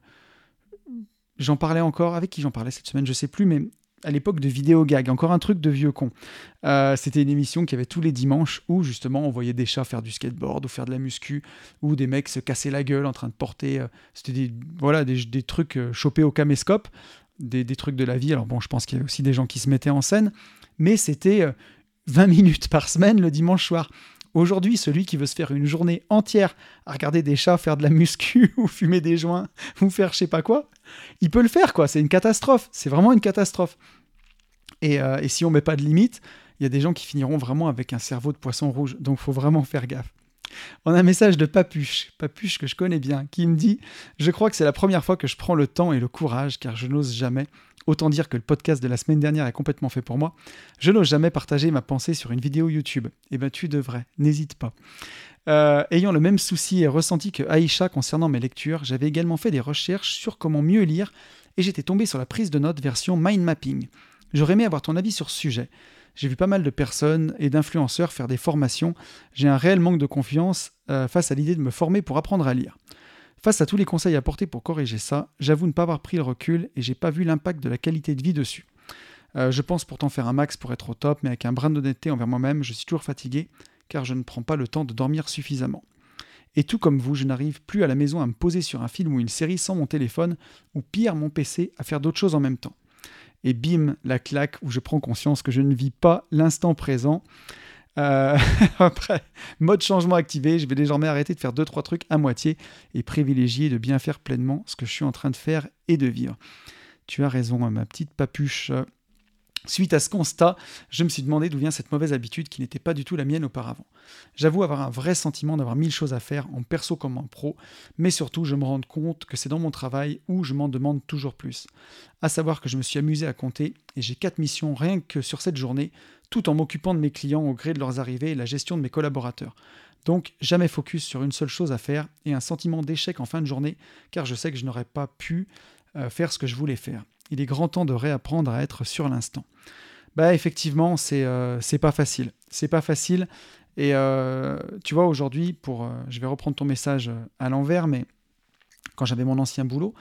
j'en parlais encore. Avec qui j'en parlais cette semaine Je sais plus, mais à l'époque de Vidéo Gag, encore un truc de vieux con. Euh, c'était une émission qui avait tous les dimanches où justement on voyait des chats faire du skateboard ou faire de la muscu, ou des mecs se casser la gueule en train de porter. Euh, c'était des, voilà, des, trucs euh, chopés au caméscope, des, des, trucs de la vie. Alors bon, je pense qu'il y avait aussi des gens qui se mettaient en scène, mais c'était 20 minutes par semaine le dimanche soir. Aujourd'hui, celui qui veut se faire une journée entière à regarder des chats faire de la muscu ou fumer des joints ou faire je sais pas quoi, il peut le faire quoi. C'est une catastrophe. C'est vraiment une catastrophe. Et, euh, si on met pas de limite, il y a des gens qui finiront vraiment avec un cerveau de poisson rouge. Donc faut vraiment faire gaffe. On a un message de Papuche, Papuche que je connais bien, qui me dit Je crois que c'est la première fois que je prends le temps et le courage, car je n'ose jamais. Autant dire que le podcast de la semaine dernière est complètement fait pour moi. Je n'ose jamais partager ma pensée sur une vidéo YouTube. Eh bien, tu devrais, n'hésite pas. Euh, ayant le même souci et ressenti que Aïcha concernant mes lectures, j'avais également fait des recherches sur comment mieux lire et j'étais tombé sur la prise de notes version mind mapping. J'aurais aimé avoir ton avis sur ce sujet. J'ai vu pas mal de personnes et d'influenceurs faire des formations. J'ai un réel manque de confiance euh, face à l'idée de me former pour apprendre à lire. Face à tous les conseils apportés pour corriger ça, j'avoue ne pas avoir pris le recul et j'ai pas vu l'impact de la qualité de vie dessus. Euh, je pense pourtant faire un max pour être au top, mais avec un brin d'honnêteté envers moi-même, je suis toujours fatigué car je ne prends pas le temps de dormir suffisamment. Et tout comme vous, je n'arrive plus à la maison à me poser sur un film ou une série sans mon téléphone, ou pire mon PC, à faire d'autres choses en même temps. Et bim, la claque où je prends conscience que je ne vis pas l'instant présent. Euh, après, mode changement activé, je vais désormais arrêter de faire 2-3 trucs à moitié et privilégier de bien faire pleinement ce que je suis en train de faire et de vivre. Tu as raison, ma petite papuche. Suite à ce constat, je me suis demandé d'où vient cette mauvaise habitude qui n'était pas du tout la mienne auparavant. J'avoue avoir un vrai sentiment d'avoir mille choses à faire en perso comme en pro, mais surtout je me rends compte que c'est dans mon travail où je m'en demande toujours plus. À savoir que je me suis amusé à compter et j'ai quatre missions rien que sur cette journée, tout en m'occupant de mes clients au gré de leurs arrivées et la gestion de mes collaborateurs. Donc jamais focus sur une seule chose à faire et un sentiment d'échec en fin de journée car je sais que je n'aurais pas pu euh, faire ce que je voulais faire il est grand temps de réapprendre à être sur l'instant. Bah effectivement, c'est euh, pas facile. C'est pas facile. Et euh, tu vois, aujourd'hui, pour, euh, je vais reprendre ton message à l'envers, mais quand j'avais mon ancien boulot,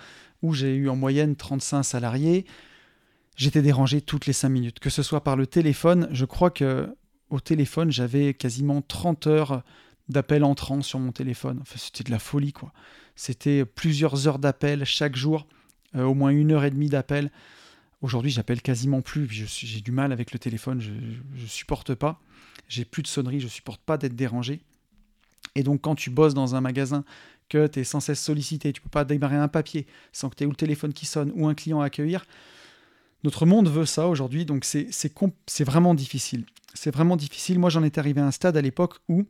où j'ai eu en moyenne 35 salariés, j'étais dérangé toutes les 5 minutes. Que ce soit par le téléphone, je crois que au téléphone, j'avais quasiment 30 heures d'appels entrants sur mon téléphone. Enfin, c'était de la folie, quoi. C'était plusieurs heures d'appels chaque jour. Euh, au moins une heure et demie d'appel. Aujourd'hui, j'appelle quasiment plus. J'ai du mal avec le téléphone, je, ne supporte pas. J'ai plus de sonnerie, je supporte pas d'être dérangé. Et donc, quand tu bosses dans un magasin, que tu es sans cesse sollicité, tu peux pas démarrer un papier sans que tu aies ou le téléphone qui sonne ou un client à accueillir. Notre monde veut ça aujourd'hui, donc c'est vraiment difficile. C'est vraiment difficile. Moi, j'en étais arrivé à un stade à l'époque où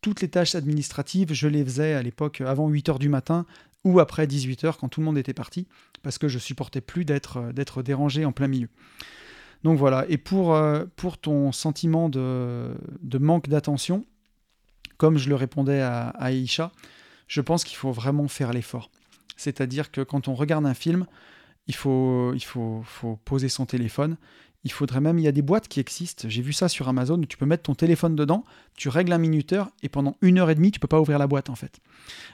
toutes les tâches administratives, je les faisais à l'époque avant 8 h du matin ou après 18h quand tout le monde était parti, parce que je supportais plus d'être, euh, d'être dérangé en plein milieu. Donc voilà, et pour, euh, pour ton sentiment de, de manque d'attention, comme je le répondais à, Aisha, je pense qu'il faut vraiment faire l'effort. C'est-à-dire que quand on regarde un film, il faut, il faut, faut poser son téléphone, il faudrait même, il y a des boîtes qui existent, j'ai vu ça sur Amazon, tu peux mettre ton téléphone dedans, tu règles un minuteur, et pendant une heure et demie, tu peux pas ouvrir la boîte en fait.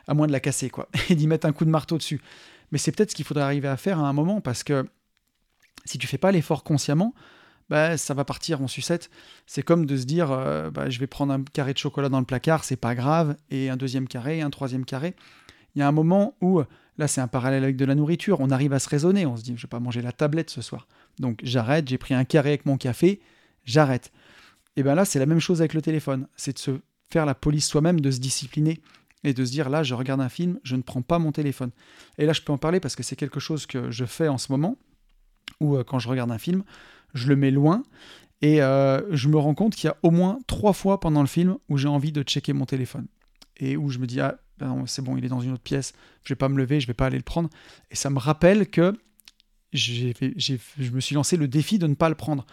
À moins de la casser, quoi, et d'y mettre un coup de marteau dessus. Mais c'est peut-être ce qu'il faudrait arriver à faire à un moment, parce que si tu fais pas l'effort consciemment, bah, ça va partir en sucette. C'est comme de se dire, euh, bah, je vais prendre un carré de chocolat dans le placard, c'est pas grave, et un deuxième carré, un troisième carré. Il y a un moment où, là c'est un parallèle avec de la nourriture, on arrive à se raisonner, on se dit, je vais pas manger la tablette ce soir. Donc j'arrête, j'ai pris un carré avec mon café, j'arrête. Et bien là, c'est la même chose avec le téléphone. C'est de se faire la police soi-même, de se discipliner et de se dire là, je regarde un film, je ne prends pas mon téléphone. Et là, je peux en parler parce que c'est quelque chose que je fais en ce moment, où euh, quand je regarde un film, je le mets loin et euh, je me rends compte qu'il y a au moins trois fois pendant le film où j'ai envie de checker mon téléphone et où je me dis ah ben c'est bon, il est dans une autre pièce, je vais pas me lever, je vais pas aller le prendre. Et ça me rappelle que je me suis lancé le défi de ne pas le prendre.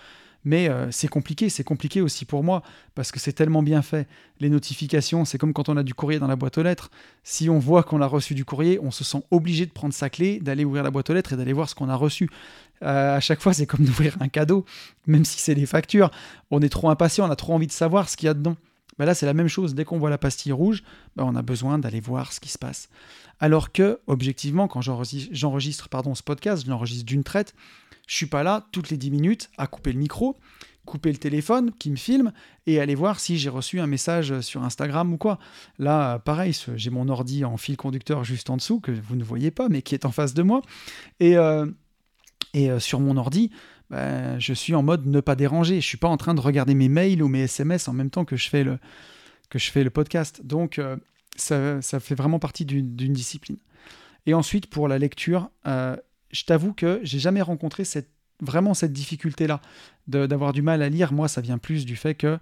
Mais euh, c'est compliqué, c'est compliqué aussi pour moi, parce que c'est tellement bien fait. Les notifications, c'est comme quand on a du courrier dans la boîte aux lettres. Si on voit qu'on a reçu du courrier, on se sent obligé de prendre sa clé, d'aller ouvrir la boîte aux lettres et d'aller voir ce qu'on a reçu. Euh, à chaque fois, c'est comme d'ouvrir un cadeau, même si c'est des factures. On est trop impatient, on a trop envie de savoir ce qu'il y a dedans. Ben là, c'est la même chose. Dès qu'on voit la pastille rouge, ben on a besoin d'aller voir ce qui se passe. Alors que, objectivement, quand j'enregistre pardon, ce podcast, je l'enregistre d'une traite, je suis pas là toutes les 10 minutes à couper le micro, couper le téléphone qui me filme et aller voir si j'ai reçu un message sur Instagram ou quoi. Là, pareil, j'ai mon ordi en fil conducteur juste en dessous, que vous ne voyez pas, mais qui est en face de moi. Et, euh, et euh, sur mon ordi, ben, je suis en mode ne pas déranger. Je suis pas en train de regarder mes mails ou mes SMS en même temps que je fais le, que je fais le podcast. Donc, euh, ça, fait vraiment partie d'une discipline. Et ensuite, pour la lecture, je t'avoue que j'ai jamais rencontré cette, vraiment cette difficulté-là d'avoir du mal à lire. Moi, ça vient plus du fait que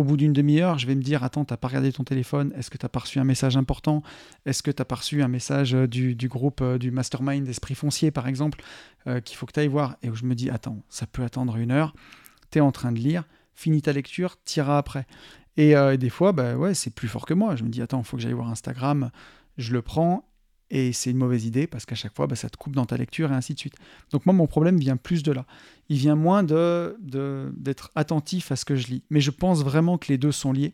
au bout d'une demi-heure, je vais me dire Attends, t'as pas regardé ton téléphone Est-ce que t'as pas reçu un message important? Est-ce que t'as pas reçu un message euh, du, groupe euh, du mastermind d'esprit foncier, par exemple, euh, qu'il faut que tu ailles voir? Et où je me dis Attends, ça peut attendre une heure. Tu es en train de lire, finis ta lecture, t'iras après. Et, des fois, bah ouais, c'est plus fort que moi. Je me dis Attends, faut que j'aille voir Instagram. Je le prends et c'est une mauvaise idée parce qu'à chaque fois, bah, ça te coupe dans ta lecture et ainsi de suite. Donc moi, mon problème vient plus de là. Il vient moins de, d'être attentif à ce que je lis. Mais je pense vraiment que les deux sont liés.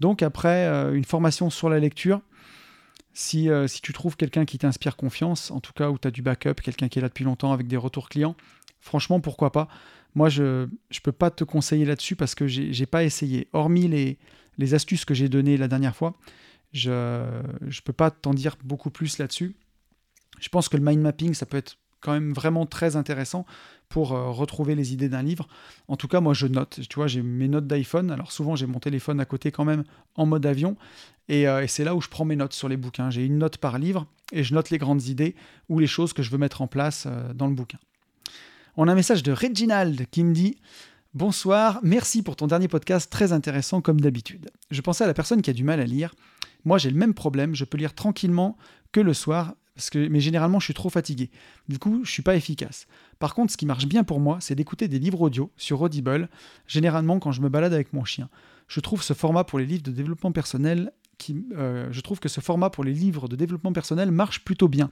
Donc après, euh, une formation sur la lecture, si, euh, si tu trouves quelqu'un qui t'inspire confiance, en tout cas où tu as du backup, quelqu'un qui est là depuis longtemps avec des retours clients, franchement, pourquoi pas? Moi, je ne peux pas te conseiller là-dessus parce que j'ai, n'ai pas essayé. Hormis les, les astuces que j'ai données la dernière fois, je ne peux pas t'en dire beaucoup plus là-dessus. Je pense que le mind mapping, ça peut être quand même vraiment très intéressant pour euh, retrouver les idées d'un livre. En tout cas, moi, je note. Tu vois, j'ai mes notes d'iPhone. Alors souvent, j'ai mon téléphone à côté quand même en mode avion. Et, euh, c'est là où je prends mes notes sur les bouquins. J'ai une note par livre et je note les grandes idées ou les choses que je veux mettre en place euh, dans le bouquin. On a un message de Reginald qui me dit Bonsoir, merci pour ton dernier podcast très intéressant comme d'habitude. Je pensais à la personne qui a du mal à lire moi, j'ai le même problème. Je peux lire tranquillement que le soir, parce que, mais généralement, je suis trop fatigué. Du coup, je suis pas efficace. Par contre, ce qui marche bien pour moi, c'est d'écouter des livres audio sur Audible, généralement quand je me balade avec mon chien. Je trouve ce format pour les livres de développement personnel euh, je trouve que ce format pour les livres de développement personnel marche plutôt bien.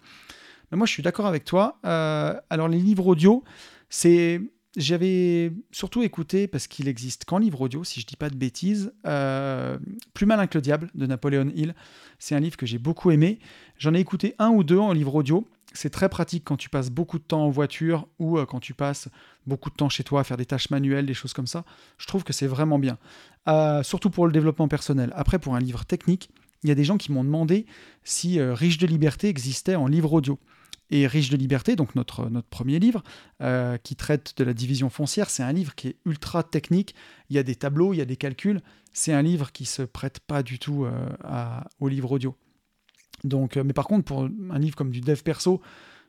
Moi, je suis d'accord avec toi. Euh, alors, les livres audio, c'est j'avais surtout écouté, parce qu'il existe qu'en livre audio, si je dis pas de bêtises, euh, Plus malin que le diable de Napoléon Hill. C'est un livre que j'ai beaucoup aimé. J'en ai écouté un ou deux en livre audio. C'est très pratique quand tu passes beaucoup de temps en voiture ou euh, quand tu passes beaucoup de temps chez toi à faire des tâches manuelles, des choses comme ça. Je trouve que c'est vraiment bien. Euh, surtout pour le développement personnel. Après, pour un livre technique, il y a des gens qui m'ont demandé si Riche de liberté existait en livre audio et Riche de liberté, donc notre, notre premier livre, euh, qui traite de la division foncière. C'est un livre qui est ultra technique. Il y a des tableaux, il y a des calculs. C'est un livre qui se prête pas du tout euh, au livre audio. Donc, euh, mais par contre, pour un livre comme du dev perso,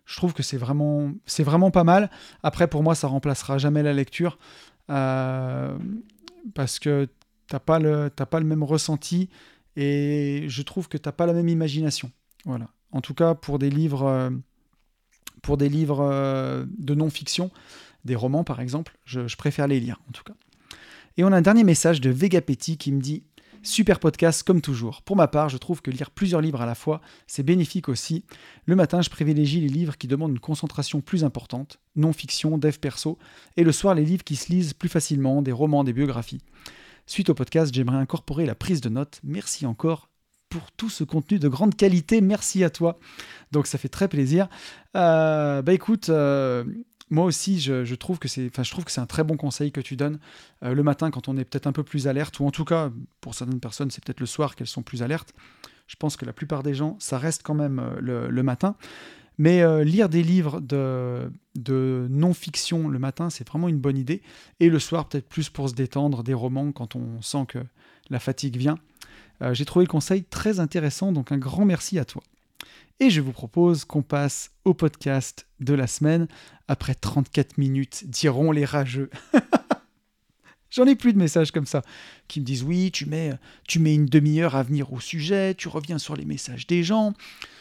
je trouve que c'est vraiment, vraiment pas mal. Après, pour moi, ça remplacera jamais la lecture parce que t'as pas le, pas le même ressenti et je trouve que t'as pas la même imagination. Voilà. En tout cas, pour des livres pour des livres euh, de non-fiction, des romans par exemple, je, préfère les lire en tout cas. Et on a un dernier message de Vegapetti qui me dit Super podcast comme toujours. Pour ma part, je trouve que lire plusieurs livres à la fois, c'est bénéfique aussi. Le matin, je privilégie les livres qui demandent une concentration plus importante, non-fiction, dev perso, et le soir, les livres qui se lisent plus facilement, des romans, des biographies. Suite au podcast, j'aimerais incorporer la prise de notes. Merci encore pour tout ce contenu de grande qualité. Merci à toi. Donc ça fait très plaisir. Euh, bah écoute, euh, moi aussi, je, trouve que c'est, je trouve que c'est un très bon conseil que tu donnes euh, le matin quand on est peut-être un peu plus alerte, ou en tout cas pour certaines personnes, c'est peut-être le soir qu'elles sont plus alertes. Je pense que la plupart des gens, ça reste quand même le, matin. Mais lire des livres de, de non-fiction le matin, c'est vraiment une bonne idée. Et le soir, peut-être plus pour se détendre, des romans quand on sent que la fatigue vient. Euh, j'ai trouvé le conseil très intéressant, donc un grand merci à toi. Et je vous propose qu'on passe au podcast de la semaine, après 34 minutes, diront les rageux. J'en ai plus de messages comme ça qui me disent oui, tu mets, tu mets une demi-heure à venir au sujet, tu reviens sur les messages des gens,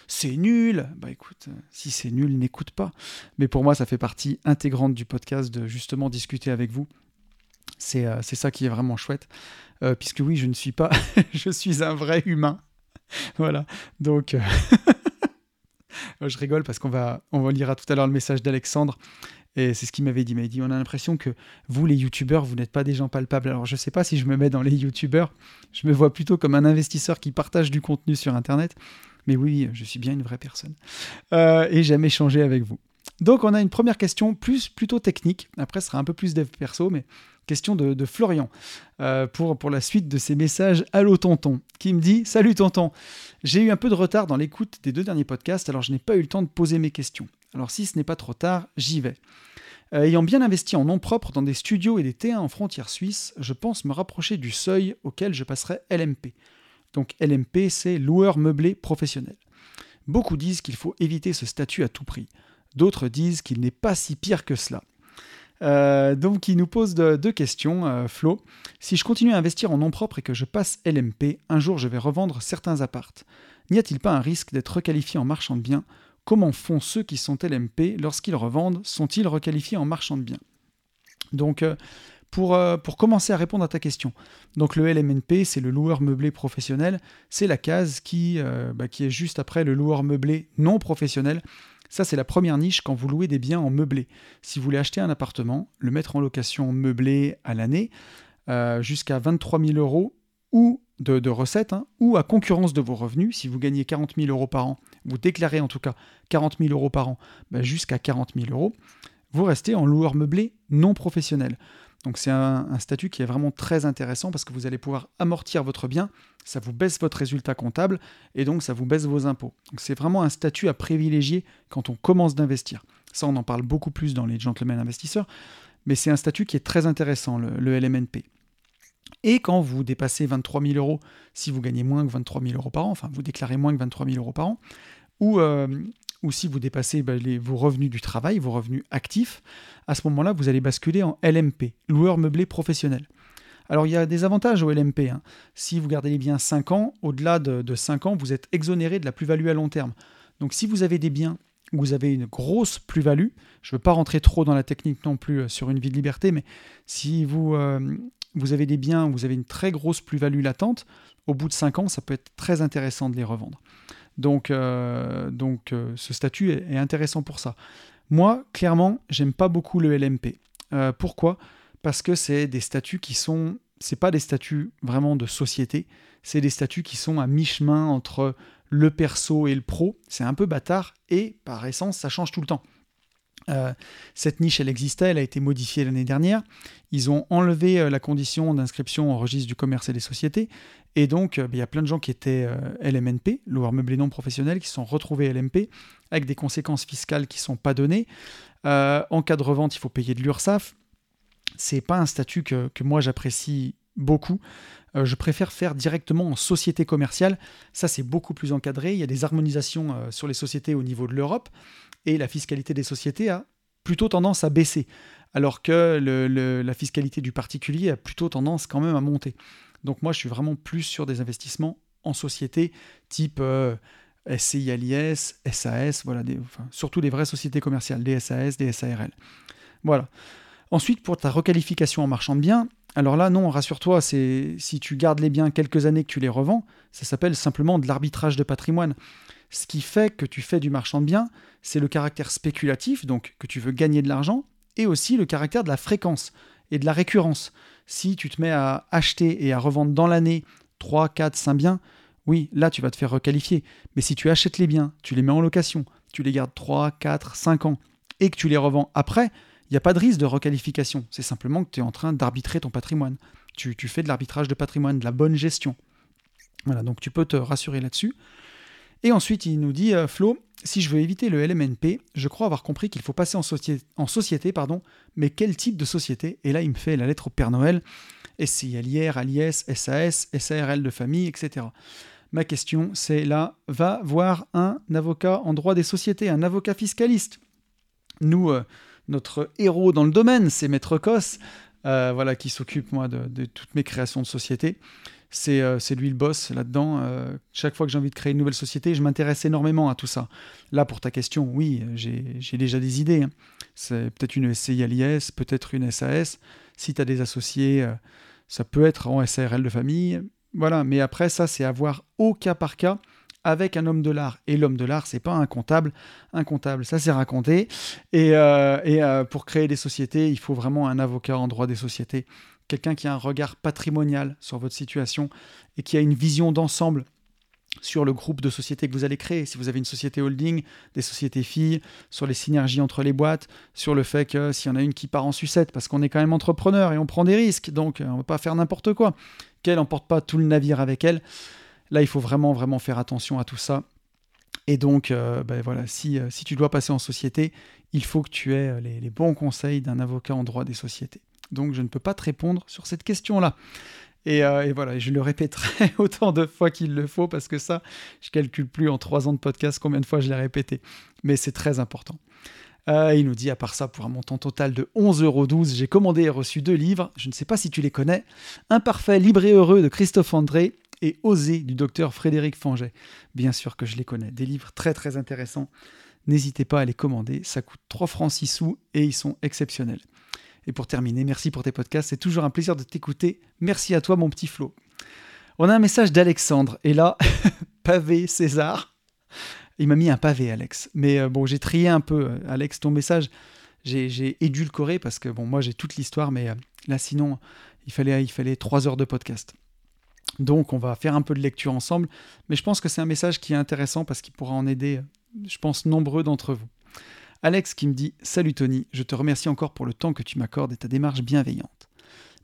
c'est nul. Bah écoute, si c'est nul, n'écoute pas. Mais pour moi, ça fait partie intégrante du podcast de justement discuter avec vous C'est ça qui est vraiment chouette. puisque oui, je ne suis pas, je suis un vrai humain. voilà. Donc, je rigole parce qu'on va, on tout à l'heure le message d'Alexandre. Et c'est ce qu'il m'avait dit. Il dit on a l'impression que vous, les youtubeurs, vous n'êtes pas des gens palpables. Alors je ne sais pas si je me mets dans les youtubeurs. Je me vois plutôt comme un investisseur qui partage du contenu sur Internet. Mais oui, je suis bien une vraie personne. Euh, et j'aime échanger avec vous. Donc on a une première question plus plutôt technique. Après, ce sera un peu plus dev perso, mais question de, Florian euh, pour, la suite de ces messages Allô tonton, qui me dit Salut tonton, j'ai eu un peu de retard dans l'écoute des deux derniers podcasts, alors je n'ai pas eu le temps de poser mes questions. Alors si ce n'est pas trop tard, j'y vais. Euh, ayant bien investi en nom propre dans des studios et des T1 en frontière suisse, je pense me rapprocher du seuil auquel je passerai LMP. Donc LMP, c'est loueur meublé professionnel. Beaucoup disent qu'il faut éviter ce statut à tout prix. D'autres disent qu'il n'est pas si pire que cela. Euh, donc il nous pose deux questions, euh, Flo. Si je continue à investir en nom propre et que je passe LMP, un jour je vais revendre certains appartes. N'y a-t-il pas un risque d'être requalifié en marchand de biens? Comment font ceux qui sont LMP lorsqu'ils revendent? Sont-ils requalifiés en marchand de biens? Donc euh, pour, commencer à répondre à ta question, donc le LMNP, c'est le loueur meublé professionnel, c'est la case qui, bah, qui est juste après le loueur meublé non professionnel. Ça, c'est la première niche quand vous louez des biens en meublé. Si vous voulez acheter un appartement, le mettre en location meublé à l'année, euh, jusqu'à 23 000 euros ou de, recettes, hein, ou à concurrence de vos revenus, si vous gagnez 40 000 euros par an, vous déclarez en tout cas 40 000 euros par an, bah, jusqu'à 40 000 euros, vous restez en loueur meublé non professionnel. Donc c'est un, statut qui est vraiment très intéressant parce que vous allez pouvoir amortir votre bien, ça vous baisse votre résultat comptable et donc ça vous baisse vos impôts. Donc c'est vraiment un statut à privilégier quand on commence d'investir. Ça on en parle beaucoup plus dans les gentlemen investisseurs, mais c'est un statut qui est très intéressant, le, LMNP. Et quand vous dépassez 23 000 euros, si vous gagnez moins que 23 000 euros par an, enfin vous déclarez moins que 23 000 euros par an, ou, euh, ou si vous dépassez bah, vos revenus du travail, vos revenus actifs, à ce moment-là, vous allez basculer en LMP, loueur meublé professionnel. Alors il y a des avantages au LMP. Hein. Si vous gardez les biens 5 ans, au-delà de, 5 ans, vous êtes exonéré de la plus-value à long terme. Donc si vous avez des biens où vous avez une grosse plus-value, je ne veux pas rentrer trop dans la technique non plus euh, sur une vie de liberté, mais si vous, euh, vous avez des biens où vous avez une très grosse plus-value latente, au bout de 5 ans, ça peut être très intéressant de les revendre. Donc, euh, euh, ce statut est, intéressant pour ça. Moi, clairement, j'aime pas beaucoup le LMP. Euh, pourquoi? Parce que c'est des statuts qui sont, c'est pas des statuts vraiment de société, c'est des statuts qui sont à mi-chemin entre le perso et le pro. C'est un peu bâtard et par essence, ça change tout le temps. Cette niche, elle existait, elle a été modifiée l'année dernière. Ils ont enlevé la condition d'inscription au registre du commerce et des sociétés et donc, euh, il y a plein de gens qui étaient euh, LMNP, loueurs meublés non professionnels, qui sont retrouvés LMP, avec des conséquences fiscales qui ne sont pas données. Euh, en cas de revente, il faut payer de l'URSSAF. C'est pas un statut que, moi j'apprécie beaucoup. je préfère faire directement en société commerciale. Ça, c'est beaucoup plus encadré. Il y a des harmonisations sur les sociétés au niveau de l'Europe. Et la fiscalité des sociétés a plutôt tendance à baisser. Alors que la fiscalité du particulier a plutôt tendance quand même à monter. Donc moi, je suis vraiment plus sur des investissements en société type euh, SCI SAS, voilà, surtout des vraies sociétés commerciales, des SAS, des SARL. Voilà. Ensuite, pour ta requalification en marchand de biens, alors là, non, rassure-toi, c'est si tu gardes les biens quelques années que tu les revends, ça s'appelle simplement de l'arbitrage de patrimoine. Ce qui fait que tu fais du marchand de biens, c'est le caractère spéculatif, donc que tu veux gagner de l'argent, et aussi le caractère de la fréquence et de la récurrence. Si tu te mets à acheter et à revendre dans l'année 3, 4, 5 biens, oui, là tu vas te faire requalifier. Mais si tu achètes les biens, tu les mets en location, tu les gardes 3, 4, 5 ans et que tu les revends après, il n'y a pas de risque de requalification. C'est simplement que tu es en train d'arbitrer ton patrimoine. Tu, fais de l'arbitrage de patrimoine, de la bonne gestion. Voilà, donc tu peux te rassurer là-dessus. Et ensuite, il nous dit, euh, Flo, si je veux éviter le LMNP, je crois avoir compris qu'il faut passer en, société, pardon, mais quel type de société? Et là, il me fait la lettre au Père Noël, SCILIR, ALIS, SAS, SARL de famille, etc. Ma question, c'est là, va voir un avocat en droit des sociétés, un avocat fiscaliste. Nous, euh, notre héros dans le domaine, c'est Maître Cos, euh, voilà, qui s'occupe, moi, de, de, toutes mes créations de société. Euh, c'est lui le boss là-dedans. Euh, chaque fois que j'ai envie de créer une nouvelle société, je m'intéresse énormément à tout ça. Là, pour ta question, oui, j'ai déjà des idées. Hein. C'est peut-être une SCI à l'IS, peut-être une SAS. Si tu as des associés, euh, ça peut être en SARL de famille. Voilà, mais après, ça, c'est avoir au cas par cas avec un homme de l'art. Et l'homme de l'art, c'est pas un comptable. Un comptable, ça c'est raconté. Euh, et pour créer des sociétés, il faut vraiment un avocat en droit des sociétés. Quelqu'un qui a un regard patrimonial sur votre situation et qui a une vision d'ensemble sur le groupe de sociétés que vous allez créer. Si vous avez une société holding, des sociétés filles, sur les synergies entre les boîtes, sur le fait que s'il y en a une qui part en sucette, parce qu'on est quand même entrepreneur et on prend des risques, donc euh, on ne va pas faire n'importe quoi, qu'elle n'emporte pas tout le navire avec elle. Là, il faut vraiment, vraiment faire attention à tout ça. Et donc, euh, ben voilà, si, euh, si, tu dois passer en société, il faut que tu aies les bons conseils d'un avocat en droit des sociétés. Donc, je ne peux pas te répondre sur cette question-là. Euh, et, voilà, je le répéterai autant de fois qu'il le faut parce que ça, je calcule plus en trois ans de podcast combien de fois je l'ai répété. Mais c'est très important. Euh, il nous dit, à part ça, pour un montant total de 11,12€, j'ai commandé et reçu deux livres. Je ne sais pas si tu les connais. Imparfait, libre et heureux de Christophe André et Osé du docteur Frédéric Fanget. Bien sûr que je les connais. Des livres très très intéressants. N'hésitez pas à les commander. Ça coûte 3 francs 6 sous et ils sont exceptionnels. Et pour terminer, merci pour tes podcasts. C'est toujours un plaisir de t'écouter. Merci à toi, mon petit Flo. On a un message d'Alexandre. Et là, pavé César. Il m'a mis un pavé, Alex. Mais euh, bon, j'ai trié un peu, Alex, ton message. J'ai édulcoré parce que, moi, j'ai toute l'histoire, mais euh, là, sinon, il fallait, il fallait trois heures de podcast. Donc, on va faire un peu de lecture ensemble. Mais je pense que c'est un message qui est intéressant parce qu'il pourra en aider, je pense, nombreux d'entre vous. Alex qui me dit Salut Tony, je te remercie encore pour le temps que tu m'accordes et ta démarche bienveillante.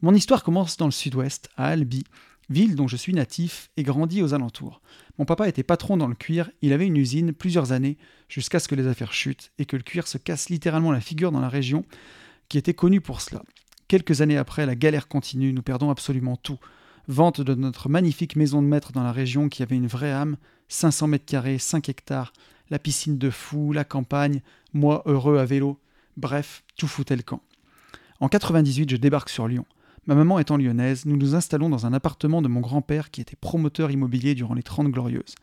Mon histoire commence dans le sud-ouest, à Albi, ville dont je suis natif et grandi aux alentours. Mon papa était patron dans le cuir, il avait une usine plusieurs années jusqu'à ce que les affaires chutent et que le cuir se casse littéralement la figure dans la région qui était connue pour cela. Quelques années après, la galère continue, nous perdons absolument tout. Vente de notre magnifique maison de maître dans la région qui avait une vraie âme, 500 mètres carrés, 5 hectares, la piscine de fou, la campagne, moi heureux à vélo. Bref, tout foutait le camp. En 98, je débarque sur Lyon. Ma maman étant lyonnaise, nous nous installons dans un appartement de mon grand-père qui était promoteur immobilier durant les Trente Glorieuses.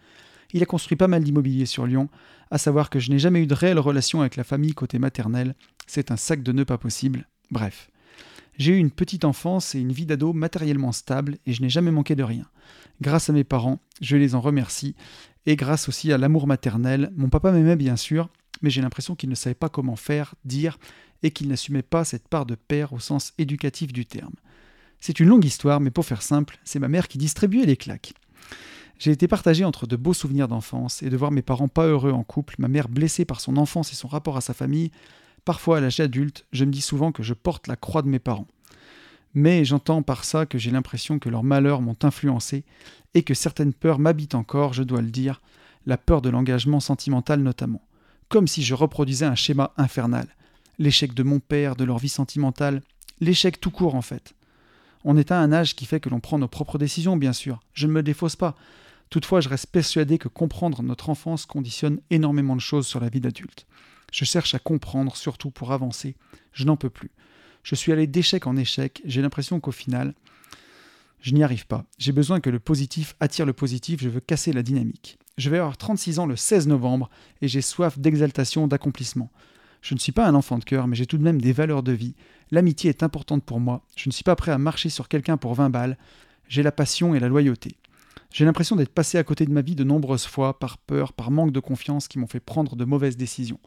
Il a construit pas mal d'immobilier sur Lyon, à savoir que je n'ai jamais eu de réelle relation avec la famille côté maternelle, c'est un sac de nœuds pas possible. Bref. J'ai eu une petite enfance et une vie d'ado matériellement stable et je n'ai jamais manqué de rien. Grâce à mes parents, je les en remercie, et grâce aussi à l'amour maternel. Mon papa m'aimait bien sûr, mais j'ai l'impression qu'il ne savait pas comment faire, dire, et qu'il n'assumait pas cette part de père au sens éducatif du terme. C'est une longue histoire, mais pour faire simple, c'est ma mère qui distribuait les claques. J'ai été partagé entre de beaux souvenirs d'enfance et de voir mes parents pas heureux en couple, ma mère blessée par son enfance et son rapport à sa famille. Parfois, à l'âge adulte, je me dis souvent que je porte la croix de mes parents. Mais j'entends par ça que j'ai l'impression que leurs malheurs m'ont influencé et que certaines peurs m'habitent encore, je dois le dire, la peur de l'engagement sentimental notamment comme si je reproduisais un schéma infernal. L'échec de mon père, de leur vie sentimentale, l'échec tout court en fait. On est à un âge qui fait que l'on prend nos propres décisions, bien sûr, je ne me défausse pas. Toutefois, je reste persuadé que comprendre notre enfance conditionne énormément de choses sur la vie d'adulte. Je cherche à comprendre, surtout pour avancer. Je n'en peux plus. Je suis allé d'échec en échec, j'ai l'impression qu'au final, je n'y arrive pas. J'ai besoin que le positif attire le positif, je veux casser la dynamique. Je vais avoir 36 ans le 16 novembre et j'ai soif d'exaltation, d'accomplissement. Je ne suis pas un enfant de cœur, mais j'ai tout de même des valeurs de vie. L'amitié est importante pour moi. Je ne suis pas prêt à marcher sur quelqu'un pour 20 balles. J'ai la passion et la loyauté. J'ai l'impression d'être passé à côté de ma vie de nombreuses fois par peur, par manque de confiance qui m'ont fait prendre de mauvaises décisions.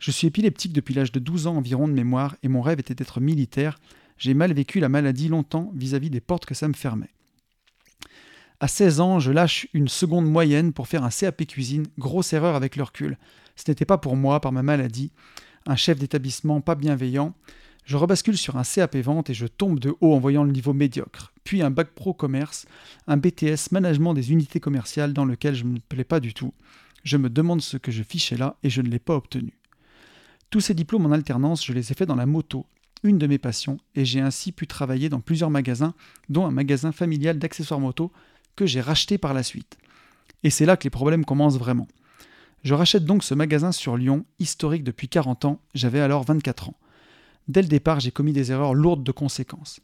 Je suis épileptique depuis l'âge de 12 ans environ de mémoire et mon rêve était d'être militaire. J'ai mal vécu la maladie longtemps vis-à-vis -vis des portes que ça me fermait. À 16 ans, je lâche une seconde moyenne pour faire un CAP cuisine, grosse erreur avec le recul. Ce n'était pas pour moi, par ma maladie. Un chef d'établissement pas bienveillant. Je rebascule sur un CAP vente et je tombe de haut en voyant le niveau médiocre. Puis un bac pro commerce, un BTS management des unités commerciales dans lequel je ne me plais pas du tout. Je me demande ce que je fichais là et je ne l'ai pas obtenu. Tous ces diplômes en alternance, je les ai faits dans la moto, une de mes passions, et j'ai ainsi pu travailler dans plusieurs magasins, dont un magasin familial d'accessoires moto que j'ai racheté par la suite. Et c'est là que les problèmes commencent vraiment. Je rachète donc ce magasin sur Lyon, historique depuis 40 ans, j'avais alors 24 ans. Dès le départ, j'ai commis des erreurs lourdes de conséquences.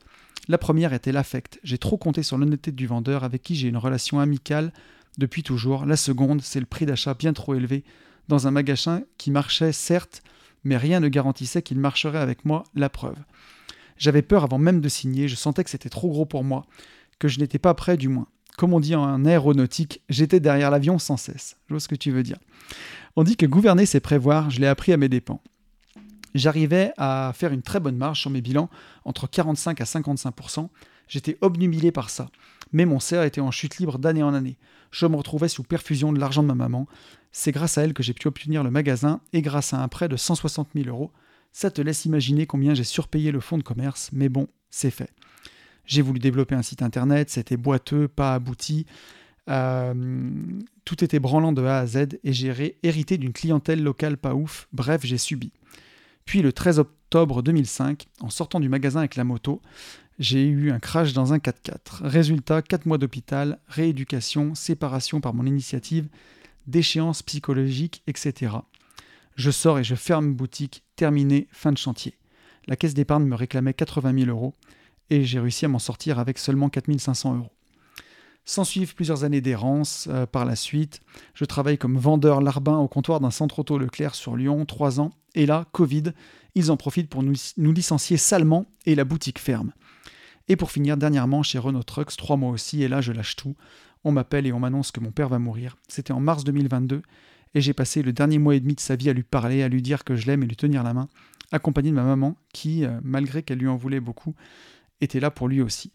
La première était l'affect. J'ai trop compté sur l'honnêteté du vendeur avec qui j'ai une relation amicale depuis toujours. La seconde, c'est le prix d'achat bien trop élevé dans un magasin qui marchait certes, mais rien ne garantissait qu'il marcherait avec moi, la preuve. J'avais peur avant même de signer, je sentais que c'était trop gros pour moi, que je n'étais pas prêt du moins. Comme on dit en aéronautique, j'étais derrière l'avion sans cesse. Je vois ce que tu veux dire. On dit que gouverner, c'est prévoir, je l'ai appris à mes dépens. J'arrivais à faire une très bonne marge sur mes bilans, entre 45 à 55% J'étais obnubilé par ça. Mais mon cerf était en chute libre d'année en année. Je me retrouvais sous perfusion de l'argent de ma maman. C'est grâce à elle que j'ai pu obtenir le magasin et grâce à un prêt de 160 000 euros. Ça te laisse imaginer combien j'ai surpayé le fonds de commerce, mais bon, c'est fait. J'ai voulu développer un site internet, c'était boiteux, pas abouti. Euh, tout était branlant de A à Z et j'ai hérité d'une clientèle locale pas ouf. Bref, j'ai subi. Puis le 13 octobre 2005, en sortant du magasin avec la moto, j'ai eu un crash dans un 4x4. Résultat, 4 mois d'hôpital, rééducation, séparation par mon initiative, déchéance psychologique, etc. Je sors et je ferme boutique, terminé, fin de chantier. La caisse d'épargne me réclamait 80 000 euros et j'ai réussi à m'en sortir avec seulement 4 500 euros. S'en suivent plusieurs années d'errance euh, par la suite. Je travaille comme vendeur larbin au comptoir d'un centre auto Leclerc sur Lyon, trois ans. Et là, Covid, ils en profitent pour nous, licencier salement et la boutique ferme. Et pour finir, dernièrement, chez Renault Trucks, trois mois aussi, et là, je lâche tout. On m'appelle et on m'annonce que mon père va mourir. C'était en mars 2022, et j'ai passé le dernier mois et demi de sa vie à lui parler, à lui dire que je l'aime et lui tenir la main, accompagné de ma maman, qui, euh, malgré qu'elle lui en voulait beaucoup, était là pour lui aussi.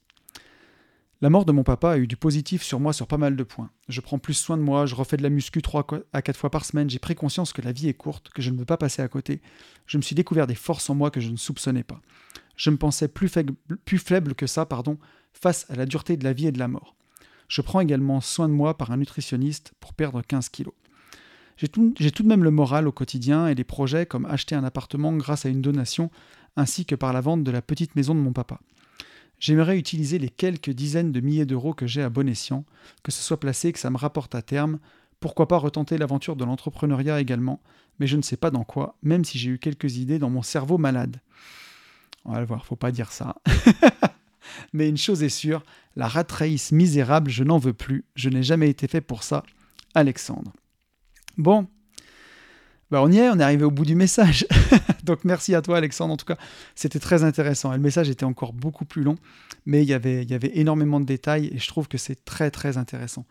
La mort de mon papa a eu du positif sur moi sur pas mal de points. Je prends plus soin de moi, je refais de la muscu 3 à 4 fois par semaine, j'ai pris conscience que la vie est courte, que je ne veux pas passer à côté. Je me suis découvert des forces en moi que je ne soupçonnais pas. Je me pensais plus faible, que ça, pardon, face à la dureté de la vie et de la mort. Je prends également soin de moi par un nutritionniste pour perdre 15 kilos. J'ai tout, de même le moral au quotidien et des projets comme acheter un appartement grâce à une donation, ainsi que par la vente de la petite maison de mon papa. J'aimerais utiliser les quelques dizaines de milliers d'euros que j'ai à bon escient, que ce soit placé que ça me rapporte à terme. Pourquoi pas retenter l'aventure de l'entrepreneuriat également, mais je ne sais pas dans quoi, même si j'ai eu quelques idées dans mon cerveau malade. On va le voir, faut pas dire ça. mais une chose est sûre, la rat race misérable, je n'en veux plus, je n'ai jamais été fait pour ça. Alexandre. Bon, bah, on y est, on est arrivé au bout du message. Donc merci à toi Alexandre, en tout cas c'était très intéressant. le message était encore beaucoup plus long, mais il y avait, énormément de détails et je trouve que c'est très très intéressant.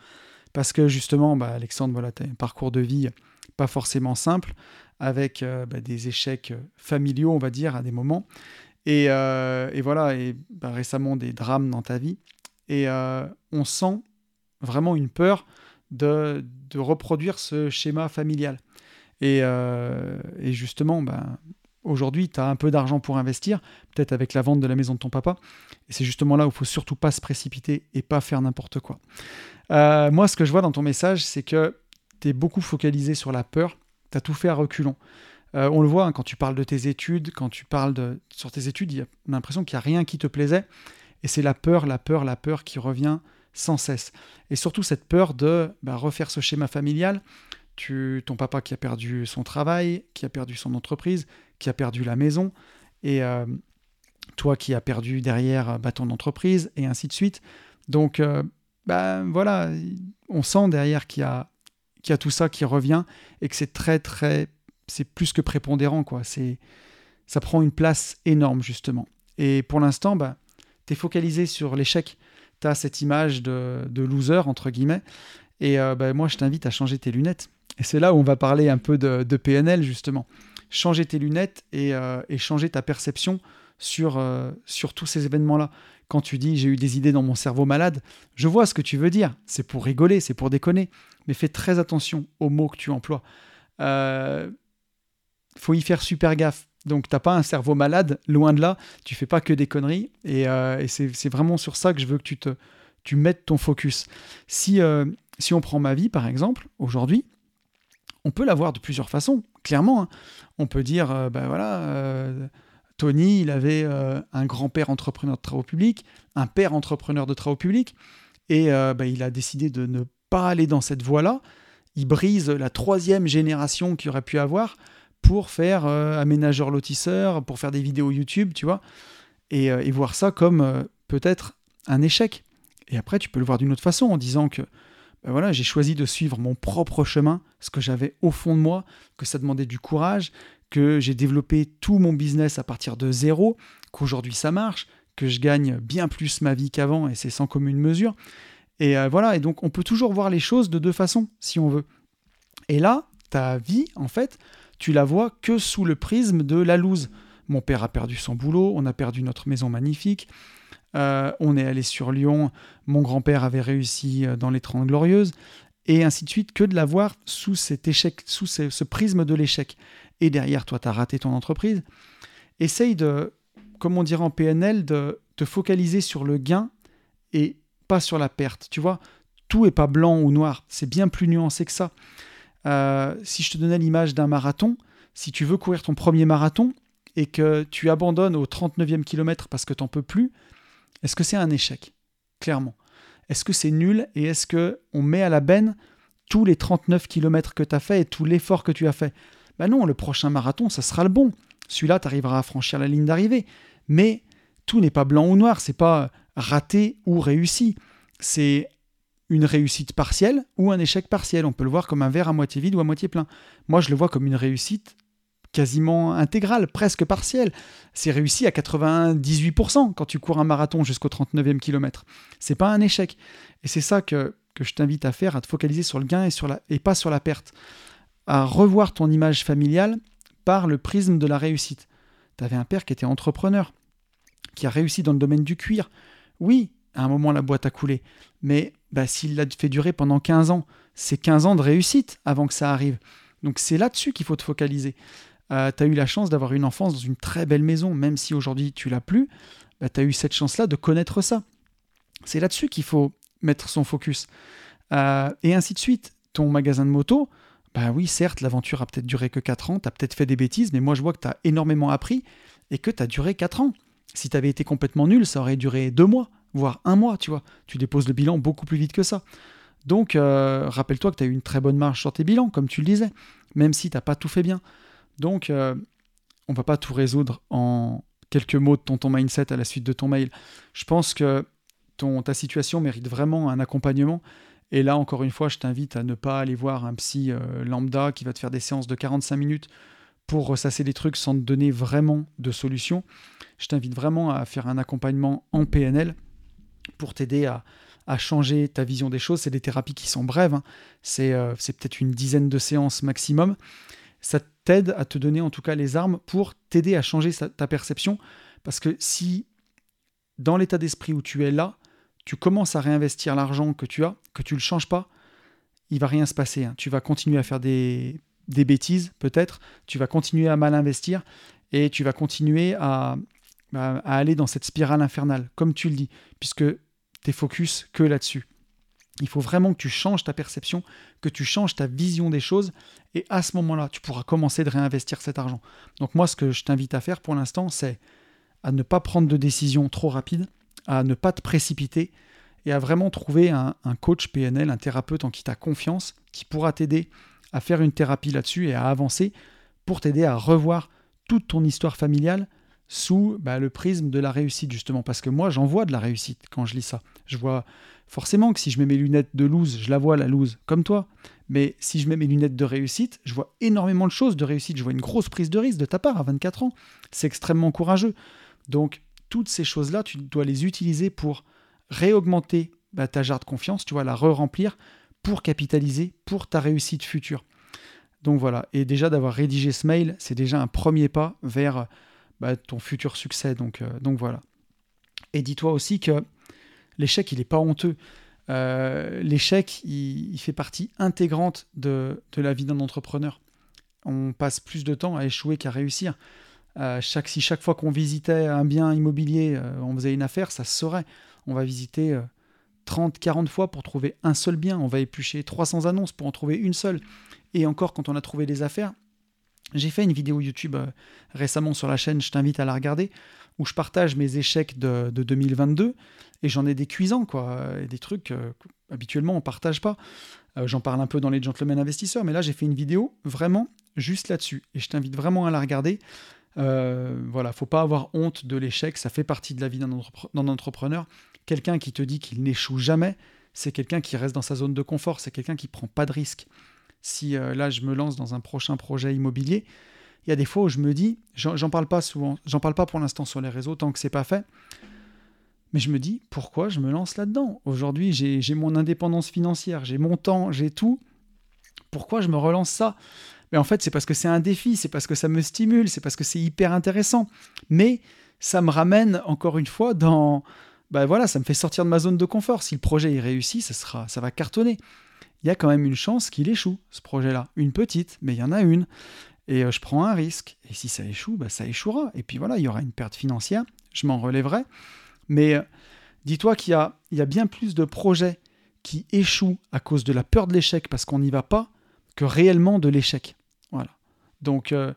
Parce que justement, bah, Alexandre, voilà, tu as un parcours de vie pas forcément simple, avec euh, bah, des échecs familiaux, on va dire, à des moments. Et, euh, voilà, et récemment des drames dans ta vie. Et euh, on sent vraiment une peur de reproduire ce schéma familial. Euh, et, justement, ben, aujourd'hui, tu as un peu d'argent pour investir, peut-être avec la vente de la maison de ton papa. Et c'est justement là où il faut surtout pas se précipiter et pas faire n'importe quoi. Euh, moi, ce que je vois dans ton message, c'est que tu es beaucoup focalisé sur la peur. Tu as tout fait à reculons. Euh, on le voit hein, quand tu parles de tes études, quand tu parles de, sur tes études, y a, on a l'impression qu'il n'y a rien qui te plaisait. Et c'est la peur, la peur, la peur qui revient sans cesse. Et surtout cette peur de bah, refaire ce schéma familial, ton papa qui a perdu son travail, qui a perdu son entreprise, qui a perdu la maison, et euh, toi qui as perdu derrière bah, ton entreprise, et ainsi de suite. Donc, euh, bah, voilà, on sent derrière qu'il y, a, y a tout ça qui revient, et que c'est très, très, c'est plus que prépondérant, quoi. C'est, ça prend une place énorme, justement. Et pour l'instant, bah, tu es focalisé sur l'échec. Tu as cette image de, de, loser, entre guillemets. Et euh, bah, moi, je t'invite à changer tes lunettes. Et c'est là où on va parler un peu de, PNL, justement. Changer tes lunettes et, euh, changer ta perception sur, euh, sur tous ces événements-là. Quand tu dis j'ai eu des idées dans mon cerveau malade, je vois ce que tu veux dire. C'est pour rigoler, c'est pour déconner. Mais fais très attention aux mots que tu emploies. Euh, faut y faire super gaffe. Donc, t'as pas un cerveau malade, loin de là. Tu fais pas que des conneries. Et, euh, c'est vraiment sur ça que je veux que tu, te, tu mettes ton focus. Si, si on prend ma vie, par exemple, aujourd'hui, on peut l'avoir de plusieurs façons, clairement. Hein. On peut dire, euh, ben voilà, euh, Tony, il avait euh, un grand-père entrepreneur de travaux publics, un père entrepreneur de travaux publics, et ben, il a décidé de ne pas aller dans cette voie-là. Il brise la troisième génération qu'il aurait pu avoir pour faire aménageur lotisseur, pour faire des vidéos YouTube, tu vois, et, et voir ça comme peut-être un échec. Et après, tu peux le voir d'une autre façon en disant que ben voilà, j'ai choisi de suivre mon propre chemin, ce que j'avais au fond de moi, que ça demandait du courage, que j'ai développé tout mon business à partir de zéro, qu'aujourd'hui ça marche, que je gagne bien plus ma vie qu'avant et c'est sans commune mesure. Et euh, voilà, et donc on peut toujours voir les choses de deux façons, si on veut. Et là, ta vie, en fait, tu la vois que sous le prisme de la loose. Mon père a perdu son boulot, on a perdu notre maison magnifique, euh, on est allé sur Lyon, mon grand-père avait réussi euh, dans les Trente Glorieuses, et ainsi de suite, que de la voir sous cet échec, sous ce, prisme de l'échec. Et derrière, toi, tu as raté ton entreprise. Essaye de, comme on dirait en PNL, de te focaliser sur le gain et pas sur la perte. Tu vois, tout est pas blanc ou noir, c'est bien plus nuancé que ça. Euh, si je te donnais l'image d'un marathon, si tu veux courir ton premier marathon et que tu abandonnes au 39e kilomètre parce que tu n'en peux plus, est-ce que c'est un échec? Clairement. Est-ce que c'est nul? Et est-ce que on met à la benne tous les 39 km que tu as fait et tout l'effort que tu as fait? Ben non, le prochain marathon, ça sera le bon. Celui-là, tu arriveras à franchir la ligne d'arrivée. Mais tout n'est pas blanc ou noir, c'est pas raté ou réussi. C'est une réussite partielle ou un échec partiel. On peut le voir comme un verre à moitié vide ou à moitié plein. Moi, je le vois comme une réussite quasiment intégrale, presque partielle. C'est réussi à 98% quand tu cours un marathon jusqu'au 39e kilomètre. C'est pas un échec. Et c'est ça que, je t'invite à faire, à te focaliser sur le gain et pas sur la perte. À revoir ton image familiale par le prisme de la réussite. Tu avais un père qui était entrepreneur, qui a réussi dans le domaine du cuir. Oui, à un moment, la boîte a coulé. Mais bah, s'il l'a fait durer pendant 15 ans, c'est 15 ans de réussite avant que ça arrive. Donc c'est là-dessus qu'il faut te focaliser. Euh, tu as eu la chance d'avoir une enfance dans une très belle maison, même si aujourd'hui tu l'as plus, bah, tu as eu cette chance-là de connaître ça. C'est là-dessus qu'il faut mettre son focus. Euh, et ainsi de suite. Ton magasin de moto, bah oui, certes, l'aventure a peut-être duré que 4 ans, tu as peut-être fait des bêtises, mais moi je vois que tu as énormément appris et que tu as duré 4 ans. Si tu avais été complètement nul, ça aurait duré 2 mois voire un mois, tu vois. Tu déposes le bilan beaucoup plus vite que ça. Donc, euh, rappelle-toi que tu as eu une très bonne marge sur tes bilans, comme tu le disais, même si tu n'as pas tout fait bien. Donc, euh, on ne va pas tout résoudre en quelques mots de ton, ton, mindset à la suite de ton mail. Je pense que ta situation mérite vraiment un accompagnement. Et là, encore une fois, je t'invite à ne pas aller voir un psy euh, lambda qui va te faire des séances de 45 minutes pour ressasser les trucs sans te donner vraiment de solution. Je t'invite vraiment à faire un accompagnement en PNL pour t'aider à, changer ta vision des choses. C'est des thérapies qui sont brèves, hein. euh, c'est peut-être une dizaine de séances maximum. Ça à te donner en tout cas les armes pour t'aider à changer ta perception. Parce que si dans l'état d'esprit où tu es là, tu commences à réinvestir l'argent que tu as, que tu ne le changes pas, il va rien se passer. Hein. Tu vas continuer à faire des, bêtises peut-être, tu vas continuer à mal investir et tu vas continuer à, aller dans cette spirale infernale, comme tu le dis, puisque tu focus que là-dessus. Il faut vraiment que tu changes ta perception, que tu changes ta vision des choses, et à ce moment-là, tu pourras commencer de réinvestir cet argent. Donc moi, ce que je t'invite à faire pour l'instant, c'est à ne pas prendre de décision trop rapide, à ne pas te précipiter, et à vraiment trouver un, coach PNL, un thérapeute en qui tu as confiance, qui pourra t'aider à faire une thérapie là-dessus et à avancer pour t'aider à revoir toute ton histoire familiale, sous bah, le prisme de la réussite, justement. Parce que moi, j'en vois de la réussite quand je lis ça. Je vois forcément que si je mets mes lunettes de loose, je la vois, la loose, comme toi. Mais si je mets mes lunettes de réussite, je vois énormément de choses de réussite. Je vois une grosse prise de risque de ta part à 24 ans. C'est extrêmement courageux. Donc, toutes ces choses-là, tu dois les utiliser pour réaugmenter bah, ta jarre de confiance, tu vois, la re-remplir pour capitaliser pour ta réussite future. Donc voilà, et déjà d'avoir rédigé ce mail, c'est déjà un premier pas vers bah, ton futur succès. Donc, euh, donc voilà. Et dis-toi aussi que l'échec, il n'est pas honteux. Euh, l'échec, il, fait partie intégrante de, la vie d'un entrepreneur. On passe plus de temps à échouer qu'à réussir. Euh, si chaque fois qu'on visitait un bien immobilier, on faisait une affaire, ça se saurait. On va visiter 30, 40 fois pour trouver un seul bien. On va éplucher 300 annonces pour en trouver une seule. Et encore, quand on a trouvé des affaires, j'ai fait une vidéo YouTube euh, récemment sur la chaîne, je t'invite à la regarder, où je partage mes échecs de, 2022 et j'en ai des cuisants, quoi, des trucs euh, habituellement on partage pas. Euh, j'en parle un peu dans les Gentlemen Investisseurs, mais là j'ai fait une vidéo vraiment juste là-dessus et je t'invite vraiment à la regarder. voilà, faut pas avoir honte de l'échec, ça fait partie de la vie d'un entrepreneur. Quelqu'un qui te dit qu'il n'échoue jamais, c'est quelqu'un qui reste dans sa zone de confort, c'est quelqu'un qui prend pas de risques si euh, là je me lance dans un prochain projet immobilier, il y a des fois où je me dis, j'en parle pas souvent, j'en parle pas pour l'instant sur les réseaux tant que c'est pas fait, mais je me dis, pourquoi je me lance là-dedans? Aujourd'hui, j'ai mon indépendance financière, j'ai mon temps, j'ai tout. Pourquoi je me relance ça? Mais en fait, c'est parce que c'est un défi, c'est parce que ça me stimule, c'est parce que c'est hyper intéressant. Mais ça me ramène encore une fois dans, ben voilà, ça me fait sortir de ma zone de confort. Si le projet est réussi, ça sera, ça va cartonner. Il y a quand même une chance qu'il échoue, ce projet-là. Une petite, mais il y en a une. Et euh, je prends un risque. Et si ça échoue, bah, ça échouera. Et puis voilà, il y aura une perte financière. Je m'en relèverai. Mais euh, dis-toi qu'il y, a, bien plus de projets qui échouent à cause de la peur de l'échec parce qu'on n'y va pas que réellement de l'échec. Voilà. Donc euh,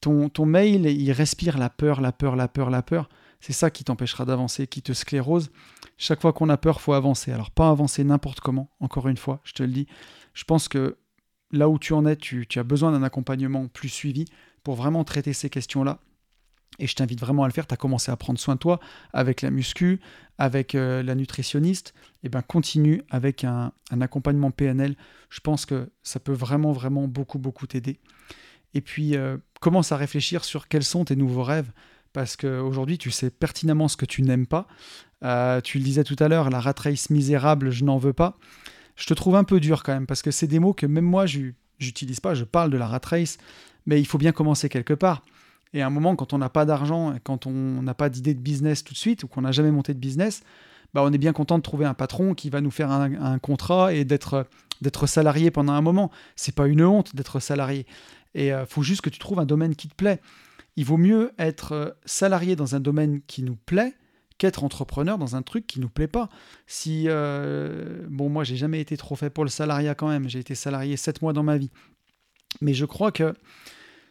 ton, mail, il respire la peur, la peur, la peur, la peur. C'est ça qui t'empêchera d'avancer, qui te sclérose. Chaque fois qu'on a peur, faut avancer. Alors pas avancer n'importe comment, encore une fois, je te le dis. Je pense que là où tu en es, tu, as besoin d'un accompagnement plus suivi pour vraiment traiter ces questions-là. Et je t'invite vraiment à le faire. Tu as commencé à prendre soin de toi avec la muscu, avec euh, la nutritionniste. Et eh ben continue avec un, accompagnement PNL. Je pense que ça peut vraiment, vraiment beaucoup, beaucoup t'aider. Et puis, euh, commence à réfléchir sur quels sont tes nouveaux rêves. Parce qu'aujourd'hui, tu sais pertinemment ce que tu n'aimes pas. Euh, tu le disais tout à l'heure, la rat race misérable, je n'en veux pas je te trouve un peu dur quand même, parce que c'est des mots que même moi, j'utilise pas. Je parle de la rat race, mais il faut bien commencer quelque part. Et à un moment, quand on n'a pas d'argent, quand on n'a pas d'idée de business tout de suite, ou qu'on n'a jamais monté de business, bah on est bien content de trouver un patron qui va nous faire un, contrat et d'être salarié pendant un moment. C'est pas une honte d'être salarié. Et euh, faut juste que tu trouves un domaine qui te plaît. Il vaut mieux être euh, salarié dans un domaine qui nous plaît qu'être entrepreneur dans un truc qui nous plaît pas. Si, euh, bon, moi, j'ai jamais été trop fait pour le salariat quand même. J'ai été salarié 7 mois dans ma vie. Mais je crois que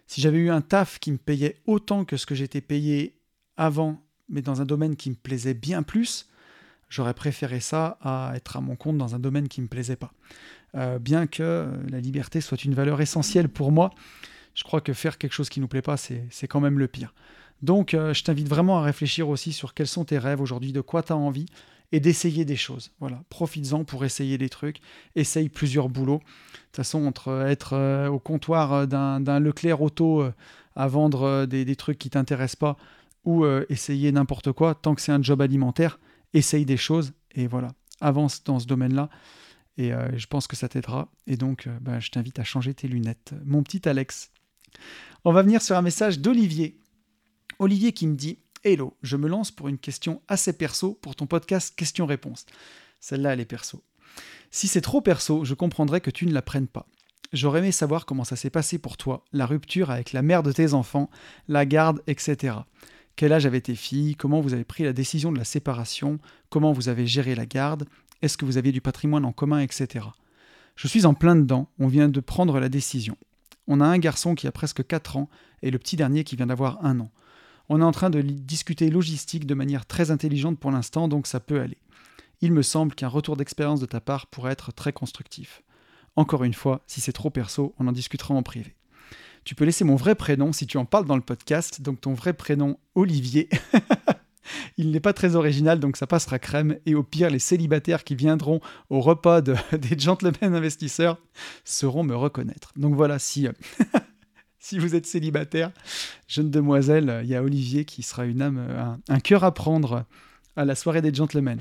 si j'avais eu un taf qui me payait autant que ce que j'étais payé avant, mais dans un domaine qui me plaisait bien plus, j'aurais préféré ça à être à mon compte dans un domaine qui me plaisait pas. Euh, bien que la liberté soit une valeur essentielle pour moi, je crois que faire quelque chose qui nous plaît pas, c'est quand même le pire. Donc, euh, je t'invite vraiment à réfléchir aussi sur quels sont tes rêves aujourd'hui, de quoi tu as envie, et d'essayer des choses. Voilà, profites-en pour essayer des trucs, essaye plusieurs boulots. De toute façon, entre être euh, au comptoir euh, d'un Leclerc Auto à vendre des, trucs qui t'intéressent pas, ou essayer n'importe quoi, tant que c'est un job alimentaire, essaye des choses, et voilà, avance dans ce domaine-là. Et je pense que ça t'aidera. Et donc, bah, je t'invite à changer tes lunettes. Mon petit Alex. On va venir sur un message d'Olivier Olivier qui me dit Hello, je me lance pour une question assez perso pour ton podcast Questions-réponses. Celle-là, elle est perso. Si c'est trop perso, je comprendrais que tu ne la prennes pas. J'aurais aimé savoir comment ça s'est passé pour toi, la rupture avec la mère de tes enfants, la garde, etc. Quel âge avaient tes filles? Comment vous avez pris la décision de la séparation? Comment vous avez géré la garde? Est-ce que vous aviez du patrimoine en commun, etc. Je suis en plein dedans, on vient de prendre la décision. On a un garçon qui a presque 4 ans et le petit dernier qui vient d'avoir un an. On est en train de discuter logistique de manière très intelligente pour l'instant, donc ça peut aller. Il me semble qu'un retour d'expérience de ta part pourrait être très constructif. Encore une fois, si c'est trop perso, on en discutera en privé. Tu peux laisser mon vrai prénom si tu en parles dans le podcast, donc ton vrai prénom Olivier. Il n'est pas très original, donc ça passera crème. Et au pire, les célibataires qui viendront au repas des gentlemen investisseurs sauront me reconnaître. Donc voilà, si si vous êtes célibataire, jeune demoiselle, il y a Olivier qui sera une âme, un, cœur à prendre à la soirée des gentlemen.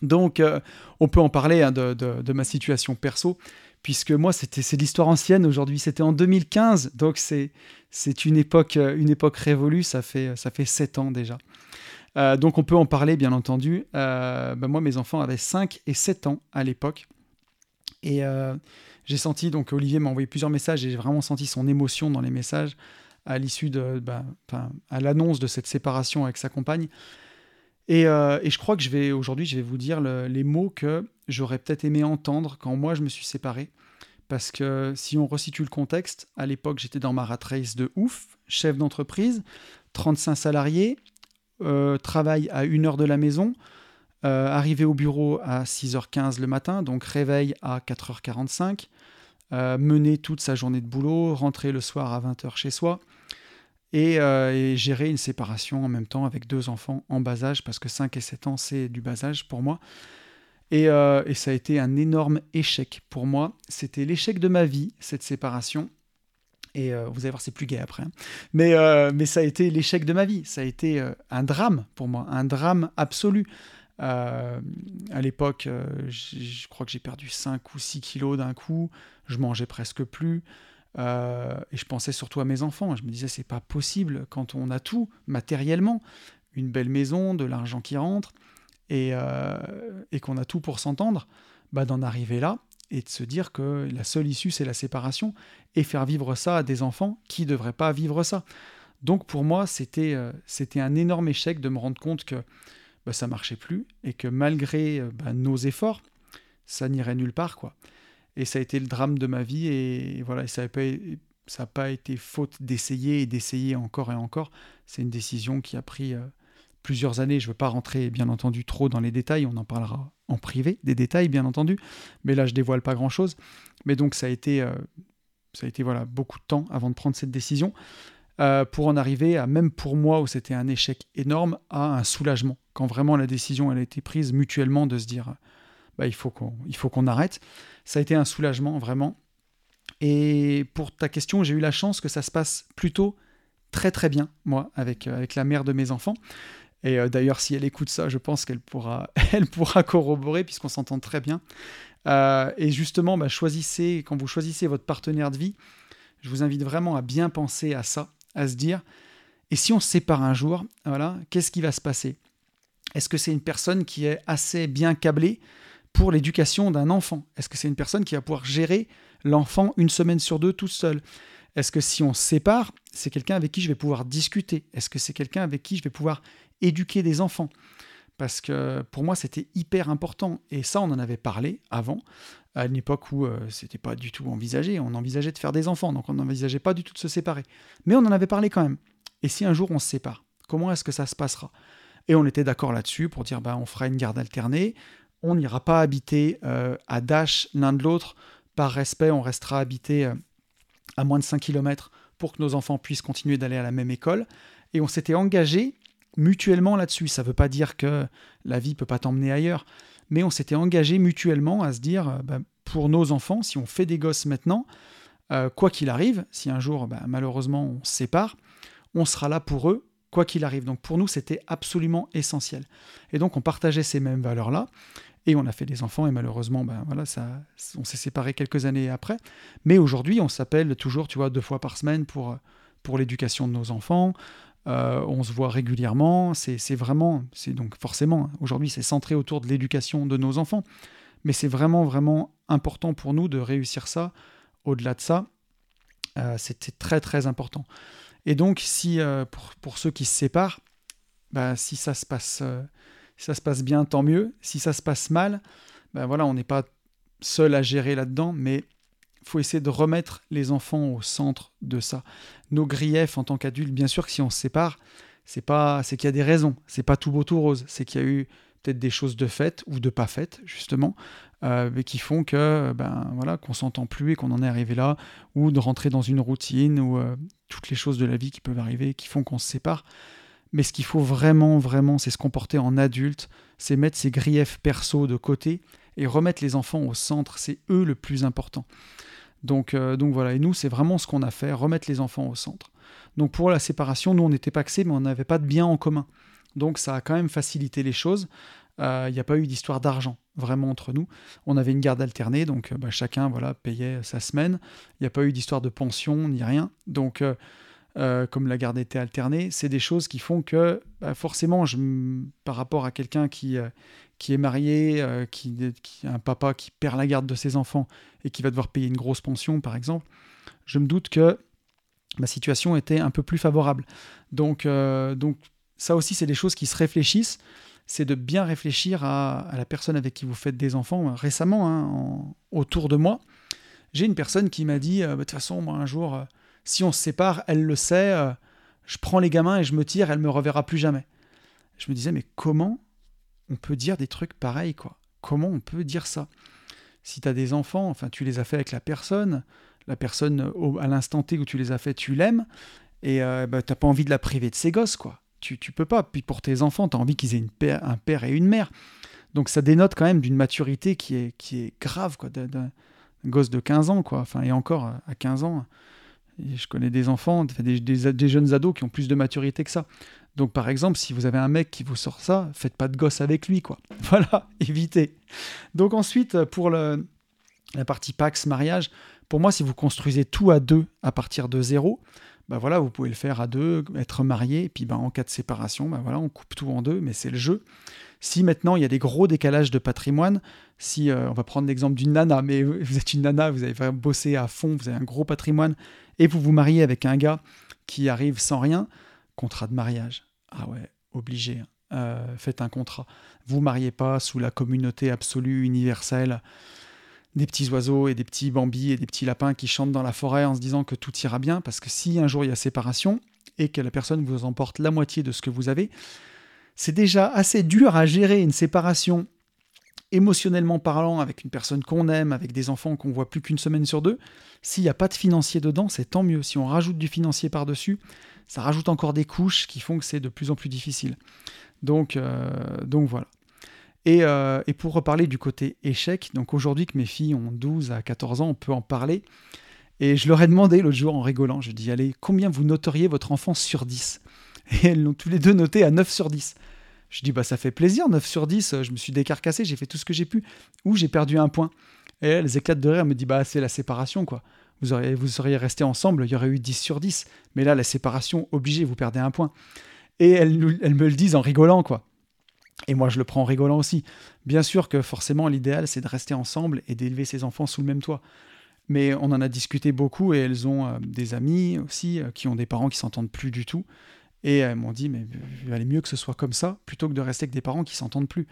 Donc, euh, on peut en parler hein, de, ma situation perso, puisque moi, c'était c'est l'histoire ancienne. Aujourd'hui, c'était en 2015, donc c'est une époque une époque révolue. Ça fait ça fait sept ans déjà. Euh, donc, on peut en parler, bien entendu. Euh, ben moi, mes enfants avaient 5 et 7 ans à l'époque, et j'ai senti, donc Olivier m'a envoyé plusieurs messages et j'ai vraiment senti son émotion dans les messages à l'issue de, bah, l'annonce de cette séparation avec sa compagne. Et, euh, et je crois que je vais aujourd'hui, je vais vous dire les mots que j'aurais peut-être aimé entendre quand moi je me suis séparé. Parce que si on resitue le contexte, à l'époque j'étais dans ma rat race de ouf, chef d'entreprise, 35 salariés, euh, travail à une heure de la maison, euh, arrivé au bureau à 6h15 le matin, donc réveil à 4h45, euh, mener toute sa journée de boulot, rentrer le soir à 20h chez soi, euh, et, gérer une séparation en même temps avec deux enfants en bas âge, parce que 5 et 7 ans, c'est du bas âge pour moi. Et, et, ça a été un énorme échec pour moi. C'était l'échec de ma vie, cette séparation. Et vous allez voir, c'est plus gai après. Hein. Mais, mais ça a été l'échec de ma vie. Ça a été un drame pour moi, un drame absolu. À l'époque, je crois que j'ai perdu 5 ou 6 kilos d'un coup. Je mangeais presque plus. Euh, et je pensais surtout à mes enfants. Je me disais, c'est pas possible quand on a tout matériellement, une belle maison, de l'argent qui rentre, et, euh, et qu'on a tout pour s'entendre, bah, d'en arriver là et de se dire que la seule issue, c'est la séparation, et faire vivre ça à des enfants qui ne devraient pas vivre ça. Donc pour moi, euh, c'était un énorme échec de me rendre compte que bah, ça marchait plus, et que malgré bah, nos efforts, ça n'irait nulle part. quoi. Et ça a été le drame de ma vie. Et voilà, ça n'a pas, pas été faute d'essayer et d'essayer encore et encore. C'est une décision qui a pris euh, plusieurs années. Je ne veux pas rentrer, bien entendu, trop dans les détails. On en parlera en privé, des détails, bien entendu. Mais là, je dévoile pas grand-chose. Mais donc, ça a été, euh, ça a été voilà, beaucoup de temps avant de prendre cette décision. Euh, pour en arriver à, même pour moi, où c'était un échec énorme, à un soulagement. Quand vraiment la décision a été prise mutuellement de se dire bah, il faut qu'on arrête. Ça a été un soulagement, vraiment. Et pour ta question, j'ai eu la chance que ça se passe plutôt très très bien, moi, avec, euh, la mère de mes enfants. Et euh, d'ailleurs, si elle écoute ça, je pense qu'elle pourra, elle pourra corroborer, puisqu'on s'entend très bien. Euh, et justement, bah, choisissez, quand vous choisissez votre partenaire de vie, je vous invite vraiment à bien penser à ça, à se dire, et si on se sépare un jour, voilà, qu'est-ce qui va se passer? Est-ce que c'est une personne qui est assez bien câblée pour l'éducation d'un enfant? Est-ce que c'est une personne qui va pouvoir gérer l'enfant une semaine sur deux tout seul Est-ce que si on se sépare, c'est quelqu'un avec qui je vais pouvoir discuter? Est-ce que c'est quelqu'un avec qui je vais pouvoir éduquer des enfants? Parce que pour moi c'était hyper important. Et ça on en avait parlé avant à une époque où euh, c'était pas du tout envisagé. On envisageait de faire des enfants donc on n'envisageait pas du tout de se séparer. Mais on en avait parlé quand même. Et si un jour on se sépare comment est-ce que ça se passera? Et on était d'accord là-dessus pour dire bah on fera une garde alternée on n'ira pas habiter euh, à Dash l'un de l'autre. Par respect, on restera habité euh, à moins de 5 km pour que nos enfants puissent continuer d'aller à la même école. Et on s'était engagé mutuellement là-dessus. Ça ne veut pas dire que la vie ne peut pas t'emmener ailleurs, mais on s'était engagé mutuellement à se dire, euh, bah, pour nos enfants, si on fait des gosses maintenant, quoi qu'il arrive, si un jour bah, malheureusement on se sépare, on sera là pour eux, quoi qu'il arrive. Donc pour nous, c'était absolument essentiel. Et donc on partageait ces mêmes valeurs-là. Et on a fait des enfants et malheureusement, ben voilà, on s'est séparés quelques années après. Mais aujourd'hui, on s'appelle toujours, tu vois, deux fois par semaine pour, pour l'éducation de nos enfants. Euh, on se voit régulièrement. C'est vraiment, c'est donc forcément, aujourd'hui, c'est centré autour de l'éducation de nos enfants. Mais c'est vraiment, vraiment important pour nous de réussir ça. Au-delà de ça, euh, c'était très, très important. Et donc, si euh, pour, ceux qui se séparent, bah, si ça se passe si ça se passe bien, tant mieux. Si ça se passe mal, ben voilà, on n'est pas seul à gérer là-dedans, mais faut essayer de remettre les enfants au centre de ça. Nos griefs en tant qu'adultes, bien sûr que si on se sépare, c'est pas, c'est qu'il y a des raisons. C'est pas tout beau tout rose. C'est qu'il y a eu peut-être des choses de faites ou de pas faites justement, euh, mais qui font que ben voilà qu'on s'entend plus et qu'on en est arrivé là, ou de rentrer dans une routine ou euh, toutes les choses de la vie qui peuvent arriver qui font qu'on se sépare. Mais ce qu'il faut vraiment, vraiment, c'est se comporter en adulte, c'est mettre ses griefs perso de côté et remettre les enfants au centre. C'est eux le plus important. Donc, euh, donc voilà, et nous, c'est vraiment ce qu'on a fait, remettre les enfants au centre. Donc pour la séparation, nous, on n'était pas axés, mais on n'avait pas de bien en commun. Donc ça a quand même facilité les choses. Euh, il n'y a pas eu d'histoire d'argent vraiment entre nous. On avait une garde alternée, donc euh, bah, chacun voilà payait sa semaine. Il n'y a pas eu d'histoire de pension ni rien. Donc euh, comme la garde était alternée, c'est des choses qui font que bah, forcément, par rapport à quelqu'un qui, euh, qui est marié, euh, qui, qui, un papa qui perd la garde de ses enfants et qui va devoir payer une grosse pension, par exemple, je me doute que ma situation était un peu plus favorable. Donc, donc ça aussi, c'est des choses qui se réfléchissent. C'est de bien réfléchir à, la personne avec qui vous faites des enfants. Récemment, hein, autour de moi, j'ai une personne qui m'a dit, bah, de toute façon, moi, un jour si on se sépare, elle le sait, euh, je prends les gamins et je me tire, elle me reverra plus jamais. Je me disais, mais comment on peut dire des trucs pareils, Comment on peut dire ça? Si tu as des enfants, enfin, tu les as fait avec la personne, la personne, à l'instant T où tu les as fait, tu l'aimes, et euh, bah, t'as pas envie de la priver de ses gosses, quoi. Tu, peux pas. Puis pour tes enfants, tu as envie qu'ils aient une père, un père et une mère. Donc ça dénote quand même d'une maturité qui est, qui est grave, quoi, d'un gosse de 15 ans, quoi. Enfin, et encore, à 15 ans, je connais des enfants, des, jeunes ados qui ont plus de maturité que ça. Donc par exemple, si vous avez un mec qui vous sort ça, faites pas de gosse avec lui, quoi. Voilà, évitez. Donc ensuite, pour le, la partie Pax mariage, pour moi, si vous construisez tout à deux à partir de zéro, bah voilà, vous pouvez le faire à deux, être marié, et puis bah, en cas de séparation, bah voilà, on coupe tout en deux, mais c'est le jeu. Si maintenant il y a des gros décalages de patrimoine, si euh, on va prendre l'exemple d'une nana, mais vous êtes une nana, vous avez bossé à fond, vous avez un gros patrimoine, et vous vous mariez avec un gars qui arrive sans rien, contrat de mariage. Ah ouais, obligé. Hein. Euh, faites un contrat. Vous mariez pas sous la communauté absolue, universelle, des petits oiseaux et des petits bambis et des petits lapins qui chantent dans la forêt en se disant que tout ira bien, parce que si un jour il y a séparation et que la personne vous emporte la moitié de ce que vous avez, c'est déjà assez dur à gérer une séparation émotionnellement parlant avec une personne qu'on aime, avec des enfants qu'on voit plus qu'une semaine sur deux. S'il n'y a pas de financier dedans, c'est tant mieux. Si on rajoute du financier par-dessus, ça rajoute encore des couches qui font que c'est de plus en plus difficile. Donc, euh, donc voilà. Et, euh, et, pour reparler du côté échec, donc aujourd'hui que mes filles ont 12 à 14 ans, on peut en parler. Et je leur ai demandé l'autre jour en rigolant, je dis, allez, combien vous noteriez votre enfant sur 10 et elles l'ont tous les deux noté à 9 sur 10. Je dis, bah ça fait plaisir, 9 sur 10, je me suis décarcassé, j'ai fait tout ce que j'ai pu, ou j'ai perdu un point. Et elles éclatent de rire, elles me disent, bah c'est la séparation, quoi. Vous, auriez, vous seriez resté ensemble, il y aurait eu 10 sur 10. Mais là, la séparation, obligé, vous perdez un point. Et elles me le disent en rigolant, quoi. Et moi, je le prends en rigolant aussi. Bien sûr que forcément, l'idéal, c'est de rester ensemble et d'élever ses enfants sous le même toit. Mais on en a discuté beaucoup et elles ont euh, des amis aussi euh, qui ont des parents qui s'entendent plus du tout. Et elles m'ont dit, mais il valait mieux que ce soit comme ça, plutôt que de rester avec des parents qui s'entendent plus.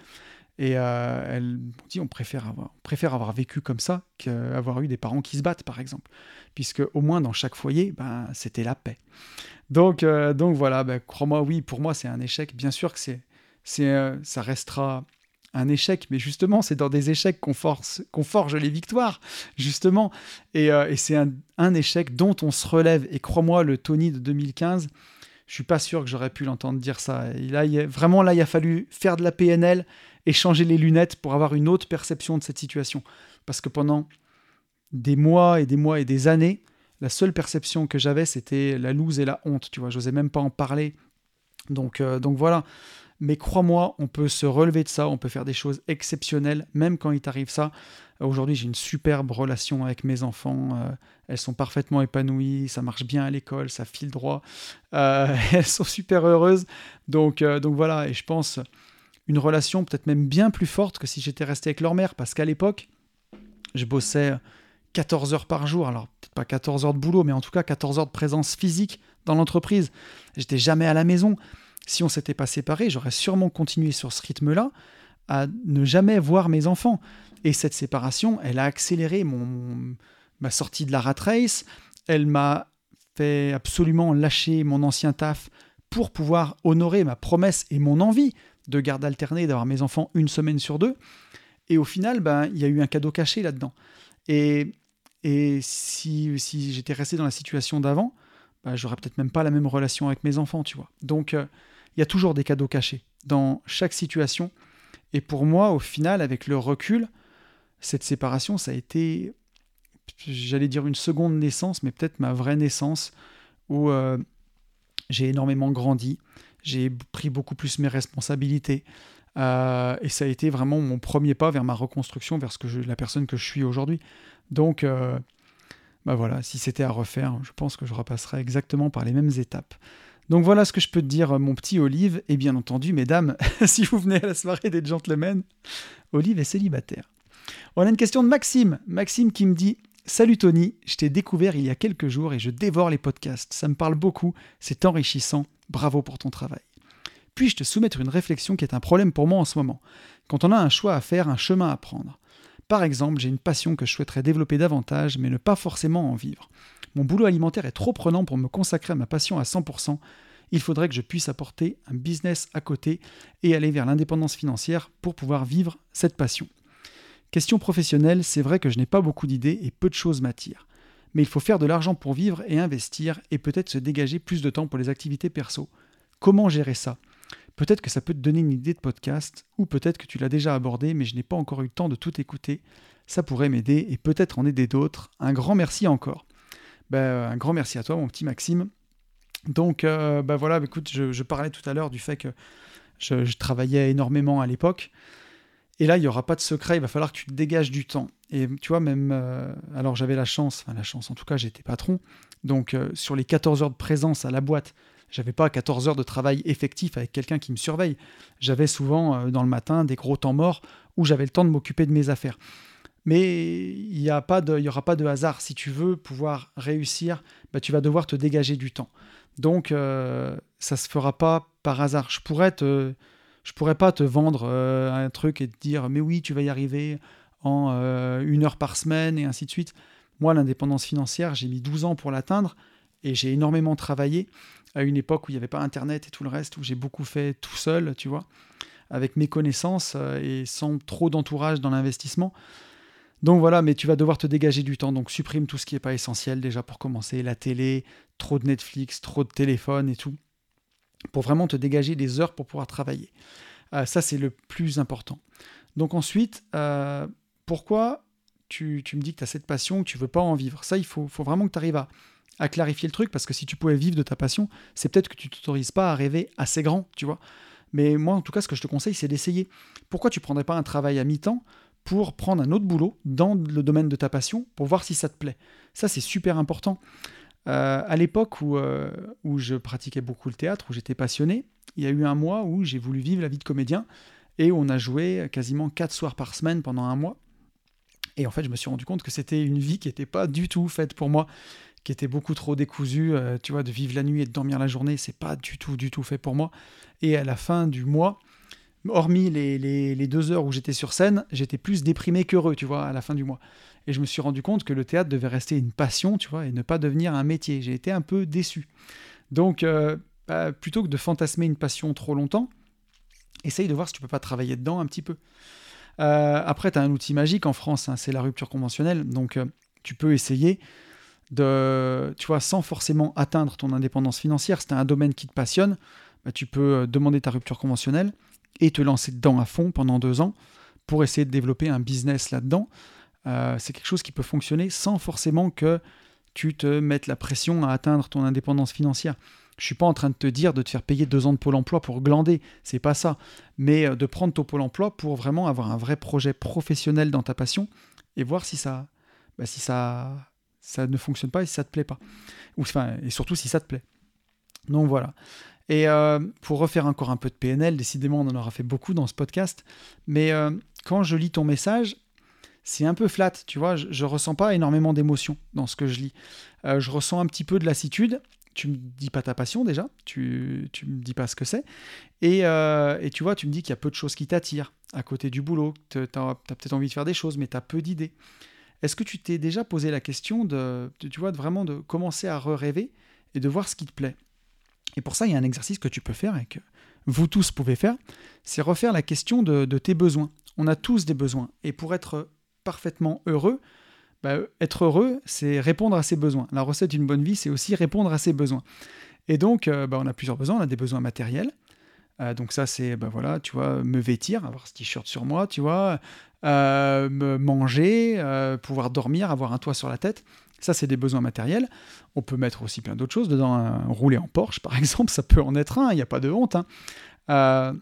Et euh, elles m'ont dit, on préfère, avoir, préfère avoir vécu comme ça qu'avoir eu des parents qui se battent, par exemple. Puisque au moins dans chaque foyer, ben, c'était la paix. Donc, donc voilà, ben, crois-moi, oui, pour moi, c'est un échec. Bien sûr que c'est, c'est, euh, ça restera un échec, mais justement, c'est dans des échecs qu'on, force, qu'on forge les victoires, justement. Et, et c'est un, échec dont on se relève. Et crois-moi, le Tony de 2015, je suis pas sûr que j'aurais pu l'entendre dire ça. Et là, vraiment, là, il a fallu faire de la PNL et changer les lunettes pour avoir une autre perception de cette situation. Parce que pendant des mois et des mois et des années, la seule perception que j'avais, c'était la loose et la honte. Tu vois, j'osais même pas en parler. Donc, euh, donc voilà. Mais crois-moi, on peut se relever de ça, on peut faire des choses exceptionnelles, même quand il t'arrive ça. Aujourd'hui, j'ai une superbe relation avec mes enfants. Euh, elles sont parfaitement épanouies, ça marche bien à l'école, ça file droit. Euh, elles sont super heureuses. Donc, euh, donc voilà, et je pense une relation peut-être même bien plus forte que si j'étais resté avec leur mère, parce qu'à l'époque, je bossais 14 heures par jour. Alors, peut-être pas 14 heures de boulot, mais en tout cas 14 heures de présence physique dans l'entreprise. J'étais jamais à la maison si on s'était pas séparés, j'aurais sûrement continué sur ce rythme-là à ne jamais voir mes enfants. Et cette séparation, elle a accéléré mon, ma sortie de la rat race, elle m'a fait absolument lâcher mon ancien taf pour pouvoir honorer ma promesse et mon envie de garde alternée, d'avoir mes enfants une semaine sur deux. Et au final, ben, il y a eu un cadeau caché là-dedans. Et, et si, si j'étais resté dans la situation d'avant, ben, j'aurais peut-être même pas la même relation avec mes enfants, tu vois. Donc, euh, il y a toujours des cadeaux cachés dans chaque situation. Et pour moi, au final, avec le recul, cette séparation, ça a été, j'allais dire une seconde naissance, mais peut-être ma vraie naissance, où euh, j'ai énormément grandi, j'ai pris beaucoup plus mes responsabilités. Euh, et ça a été vraiment mon premier pas vers ma reconstruction, vers la personne que je suis aujourd'hui. Donc, euh, bah voilà, si c'était à refaire, je pense que je repasserais exactement par les mêmes étapes. Donc voilà ce que je peux te dire, mon petit Olive. Et bien entendu, mesdames, si vous venez à la soirée des gentlemen, Olive est célibataire. On a une question de Maxime. Maxime qui me dit Salut Tony, je t'ai découvert il y a quelques jours et je dévore les podcasts. Ça me parle beaucoup, c'est enrichissant. Bravo pour ton travail. Puis-je te soumettre une réflexion qui est un problème pour moi en ce moment Quand on a un choix à faire, un chemin à prendre? Par exemple, j'ai une passion que je souhaiterais développer davantage, mais ne pas forcément en vivre. Mon boulot alimentaire est trop prenant pour me consacrer à ma passion à 100%. Il faudrait que je puisse apporter un business à côté et aller vers l'indépendance financière pour pouvoir vivre cette passion. Question professionnelle, c'est vrai que je n'ai pas beaucoup d'idées et peu de choses m'attirent. Mais il faut faire de l'argent pour vivre et investir et peut-être se dégager plus de temps pour les activités perso. Comment gérer ça? Peut-être que ça peut te donner une idée de podcast, ou peut-être que tu l'as déjà abordé, mais je n'ai pas encore eu le temps de tout écouter. Ça pourrait m'aider et peut-être en aider d'autres. Un grand merci encore. Ben, un grand merci à toi, mon petit Maxime. Donc, euh, ben voilà, écoute, je, parlais tout à l'heure du fait que je, travaillais énormément à l'époque. Et là, il n'y aura pas de secret, il va falloir que tu te dégages du temps. Et tu vois, même. Euh, alors, j'avais la chance, enfin, la chance, en tout cas, j'étais patron. Donc, euh, sur les 14 heures de présence à la boîte, j'avais pas 14 heures de travail effectif avec quelqu'un qui me surveille. J'avais souvent, dans le matin, des gros temps morts où j'avais le temps de m'occuper de mes affaires. Mais il n'y aura pas de hasard. Si tu veux pouvoir réussir, bah, tu vas devoir te dégager du temps. Donc, euh, ça ne se fera pas par hasard. Je pourrais te, je pourrais pas te vendre euh, un truc et te dire, mais oui, tu vas y arriver en euh, une heure par semaine et ainsi de suite. Moi, l'indépendance financière, j'ai mis 12 ans pour l'atteindre et j'ai énormément travaillé à une époque où il n'y avait pas Internet et tout le reste, où j'ai beaucoup fait tout seul, tu vois, avec mes connaissances et sans trop d'entourage dans l'investissement. Donc voilà, mais tu vas devoir te dégager du temps. Donc supprime tout ce qui n'est pas essentiel déjà pour commencer. La télé, trop de Netflix, trop de téléphone et tout. Pour vraiment te dégager des heures pour pouvoir travailler. Euh, ça, c'est le plus important. Donc ensuite, euh, pourquoi tu, me dis que tu as cette passion, que tu veux pas en vivre? Ça, il faut, vraiment que tu arrives à, clarifier le truc, parce que si tu pouvais vivre de ta passion, c'est peut-être que tu t'autorises pas à rêver assez grand, tu vois. Mais moi, en tout cas, ce que je te conseille, c'est d'essayer. Pourquoi tu prendrais pas un travail à mi-temps pour prendre un autre boulot dans le domaine de ta passion pour voir si ça te plaît. Ça, c'est super important. Euh, à l'époque où, euh, où je pratiquais beaucoup le théâtre, où j'étais passionné, il y a eu un mois où j'ai voulu vivre la vie de comédien et on a joué quasiment quatre soirs par semaine pendant un mois. Et en fait, je me suis rendu compte que c'était une vie qui n'était pas du tout faite pour moi, qui était beaucoup trop décousue. Euh, tu vois, de vivre la nuit et de dormir la journée, c'est pas du tout, du tout fait pour moi. Et à la fin du mois, hormis les, deux heures où j'étais sur scène, j'étais plus déprimé qu'heureux, tu vois, à la fin du mois. Et je me suis rendu compte que le théâtre devait rester une passion, tu vois, et ne pas devenir un métier. J'ai été un peu déçu. Donc, euh, bah, plutôt que de fantasmer une passion trop longtemps, essaye de voir si tu peux pas travailler dedans un petit peu. Euh, après, tu as un outil magique en France, hein, c'est la rupture conventionnelle. Donc, euh, tu peux essayer de, tu vois, sans forcément atteindre ton indépendance financière. Si tu un domaine qui te passionne, bah, tu peux demander ta rupture conventionnelle et te lancer dedans à fond pendant deux ans pour essayer de développer un business là-dedans. Euh, c'est quelque chose qui peut fonctionner sans forcément que tu te mettes la pression à atteindre ton indépendance financière. Je suis pas en train de te dire de te faire payer deux ans de pôle emploi pour glander, c'est pas ça. Mais euh, de prendre ton pôle emploi pour vraiment avoir un vrai projet professionnel dans ta passion et voir si ça, bah, si ça, ça ne fonctionne pas et si ça te plaît pas. Ou, enfin, et surtout si ça te plaît. Donc voilà. Et euh, pour refaire encore un peu de PNL, décidément on en aura fait beaucoup dans ce podcast, mais euh, quand je lis ton message, c'est un peu flat, tu vois, je, ne ressens pas énormément d'émotion dans ce que je lis. Euh, je ressens un petit peu de lassitude, tu me dis pas ta passion déjà, tu, tu me dis pas ce que c'est, et, tu vois, tu me dis qu'il y a peu de choses qui t'attirent. À côté du boulot, tu as, peut-être envie de faire des choses, mais tu as peu d'idées. Est-ce que tu t'es déjà posé la question de, tu vraiment de commencer à rêver et de voir ce qui te plaît? Et pour ça, il y a un exercice que tu peux faire et que vous tous pouvez faire, c'est refaire la question de, tes besoins. On a tous des besoins. Et pour être parfaitement heureux, bah, être heureux, c'est répondre à ses besoins. La recette d'une bonne vie, c'est aussi répondre à ses besoins. Et donc, euh, bah, on a plusieurs besoins. On a des besoins matériels. Euh, donc ça, c'est, bah, voilà, tu vois, me vêtir, avoir ce t-shirt sur moi, tu vois, euh, me manger, pouvoir dormir, avoir un toit sur la tête. Ça, c'est des besoins matériels. On peut mettre aussi plein d'autres choses dedans. rouler en Porsche, par exemple, ça peut en être un, il n'y a pas de honte. Hein. Euh,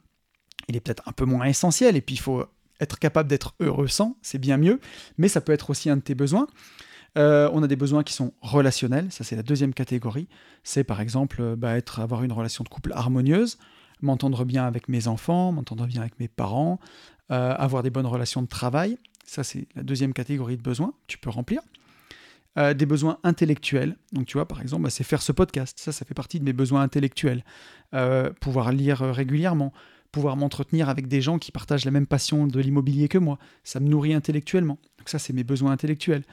il est peut-être un peu moins essentiel, et puis il faut être capable d'être heureux sans, c'est bien mieux, mais ça peut être aussi un de tes besoins. Euh, on a des besoins qui sont relationnels, ça c'est la deuxième catégorie. C'est par exemple bah, être, avoir une relation de couple harmonieuse, m'entendre bien avec mes enfants, m'entendre bien avec mes parents, euh, avoir des bonnes relations de travail. Ça c'est la deuxième catégorie de besoins, tu peux remplir. Euh, des besoins intellectuels. Donc tu vois, par exemple, bah, c'est faire ce podcast. Ça, ça fait partie de mes besoins intellectuels. Euh, pouvoir lire euh, régulièrement, pouvoir m'entretenir avec des gens qui partagent la même passion de l'immobilier que moi. Ça me nourrit intellectuellement. Donc ça, c'est mes besoins intellectuels.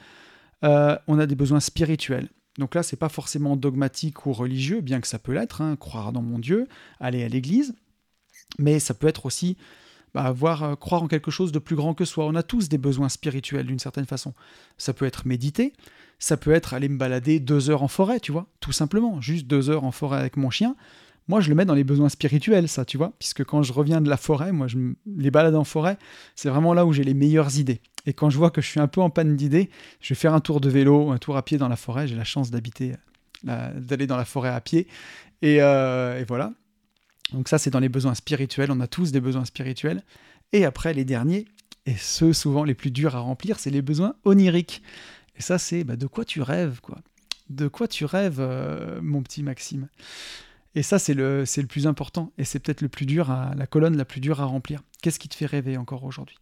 on a des besoins spirituels. Donc là, c'est pas forcément dogmatique ou religieux, bien que ça peut l'être, hein, croire dans mon Dieu, aller à l'église, mais ça peut être aussi bah, croire en quelque chose de plus grand que soi. On a tous des besoins spirituels d'une certaine façon. Ça peut être méditer, ça peut être aller me balader deux heures en forêt, tu vois, tout simplement, juste deux heures en forêt avec mon chien. Moi, je le mets dans les besoins spirituels, ça, tu vois, puisque quand je reviens de la forêt, moi, je, les balades en forêt, c'est vraiment là où j'ai les meilleures idées. Et quand je vois que je suis un peu en panne d'idées, je vais faire un tour de vélo, un tour à pied dans la forêt. J'ai la chance d'habiter, d'aller dans la forêt à pied. Et, euh, et voilà. Donc ça, c'est dans les besoins spirituels. On a tous des besoins spirituels. Et après, les derniers, et ceux souvent les plus durs à remplir, c'est les besoins oniriques. Et ça, c'est bah, de quoi tu rêves, quoi? De quoi tu rêves, euh, mon petit Maxime? Et ça, c'est le, plus important. Et c'est peut-être le plus dur, à, la colonne la plus dure à remplir. Qu'est-ce qui te fait rêver encore aujourd'hui?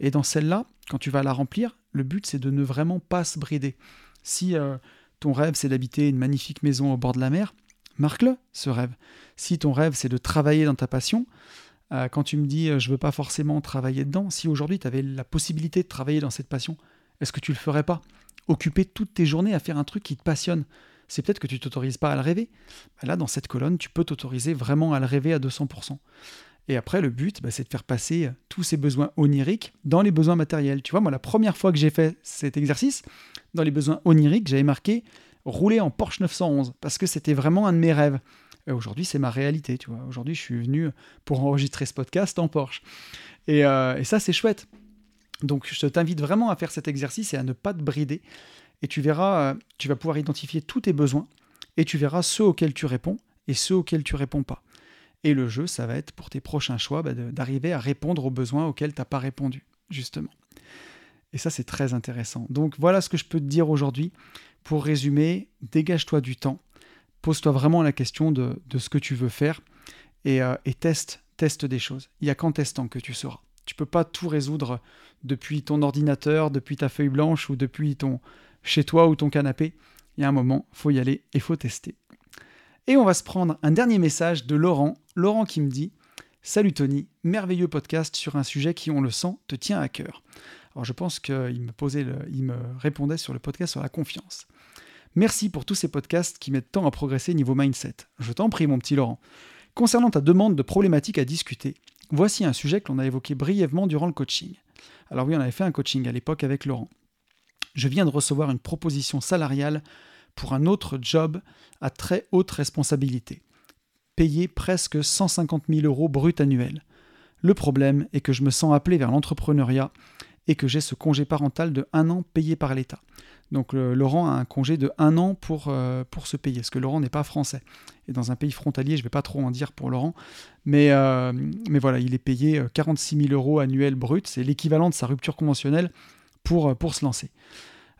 Et dans celle-là, quand tu vas la remplir, le but, c'est de ne vraiment pas se brider. Si euh, ton rêve, c'est d'habiter une magnifique maison au bord de la mer, marque-le, ce rêve. Si ton rêve, c'est de travailler dans ta passion, euh, quand tu me dis je veux pas forcément travailler dedans, si aujourd'hui tu avais la possibilité de travailler dans cette passion, est-ce que tu le ferais pas? Occuper toutes tes journées à faire un truc qui te passionne c'est peut-être que tu t'autorises pas à le rêver. Bah là, dans cette colonne, tu peux t'autoriser vraiment à le rêver à 200%. Et après, le but, bah, c'est de faire passer tous ces besoins oniriques dans les besoins matériels. Tu vois, moi, la première fois que j'ai fait cet exercice, dans les besoins oniriques, j'avais marqué rouler en Porsche 911, parce que c'était vraiment un de mes rêves. Aujourd'hui, c'est ma réalité, tu vois. Aujourd'hui, je suis venu pour enregistrer ce podcast en Porsche. Et, euh, et ça, c'est chouette. Donc, je t'invite vraiment à faire cet exercice et à ne pas te brider et tu verras, euh, tu vas pouvoir identifier tous tes besoins et tu verras ceux auxquels tu réponds et ceux auxquels tu réponds pas. Et le jeu, ça va être pour tes prochains choix bah, d'arriver à répondre aux besoins auxquels tu n'as pas répondu, justement. Et ça, c'est très intéressant. Donc voilà ce que je peux te dire aujourd'hui. Pour résumer, dégage-toi du temps, pose-toi vraiment la question de, ce que tu veux faire et, euh, teste, teste des choses. Il n'y a qu'en testant que tu sauras. Tu peux pas tout résoudre depuis ton ordinateur, depuis ta feuille blanche ou depuis ton, chez toi ou ton canapé. Il y a un moment, faut y aller et faut tester. Et on va se prendre un dernier message de Laurent. Laurent qui me dit Salut Tony, merveilleux podcast sur un sujet qui, on le sent, te tient à cœur. Alors je pense qu'il me posait, il me répondait sur le podcast sur la confiance. Merci pour tous ces podcasts qui mettent tant à progresser niveau mindset. Je t'en prie, mon petit Laurent. Concernant ta demande de problématiques à discuter, voici un sujet que l'on a évoqué brièvement durant le coaching. Alors oui, on avait fait un coaching à l'époque avec Laurent je viens de recevoir une proposition salariale pour un autre job à très haute responsabilité, payé presque 150 000 euros brut annuels. Le problème est que je me sens appelé vers l'entrepreneuriat et que j'ai ce congé parental de un an payé par l'État. Donc Laurent a un congé de un an pour, euh, pour se payer, parce que Laurent n'est pas français. Et dans un pays frontalier, je ne vais pas trop en dire pour Laurent, mais, euh, voilà, il est payé 46 000 euros annuels brut, c'est l'équivalent de sa rupture conventionnelle pour, euh, pour se lancer.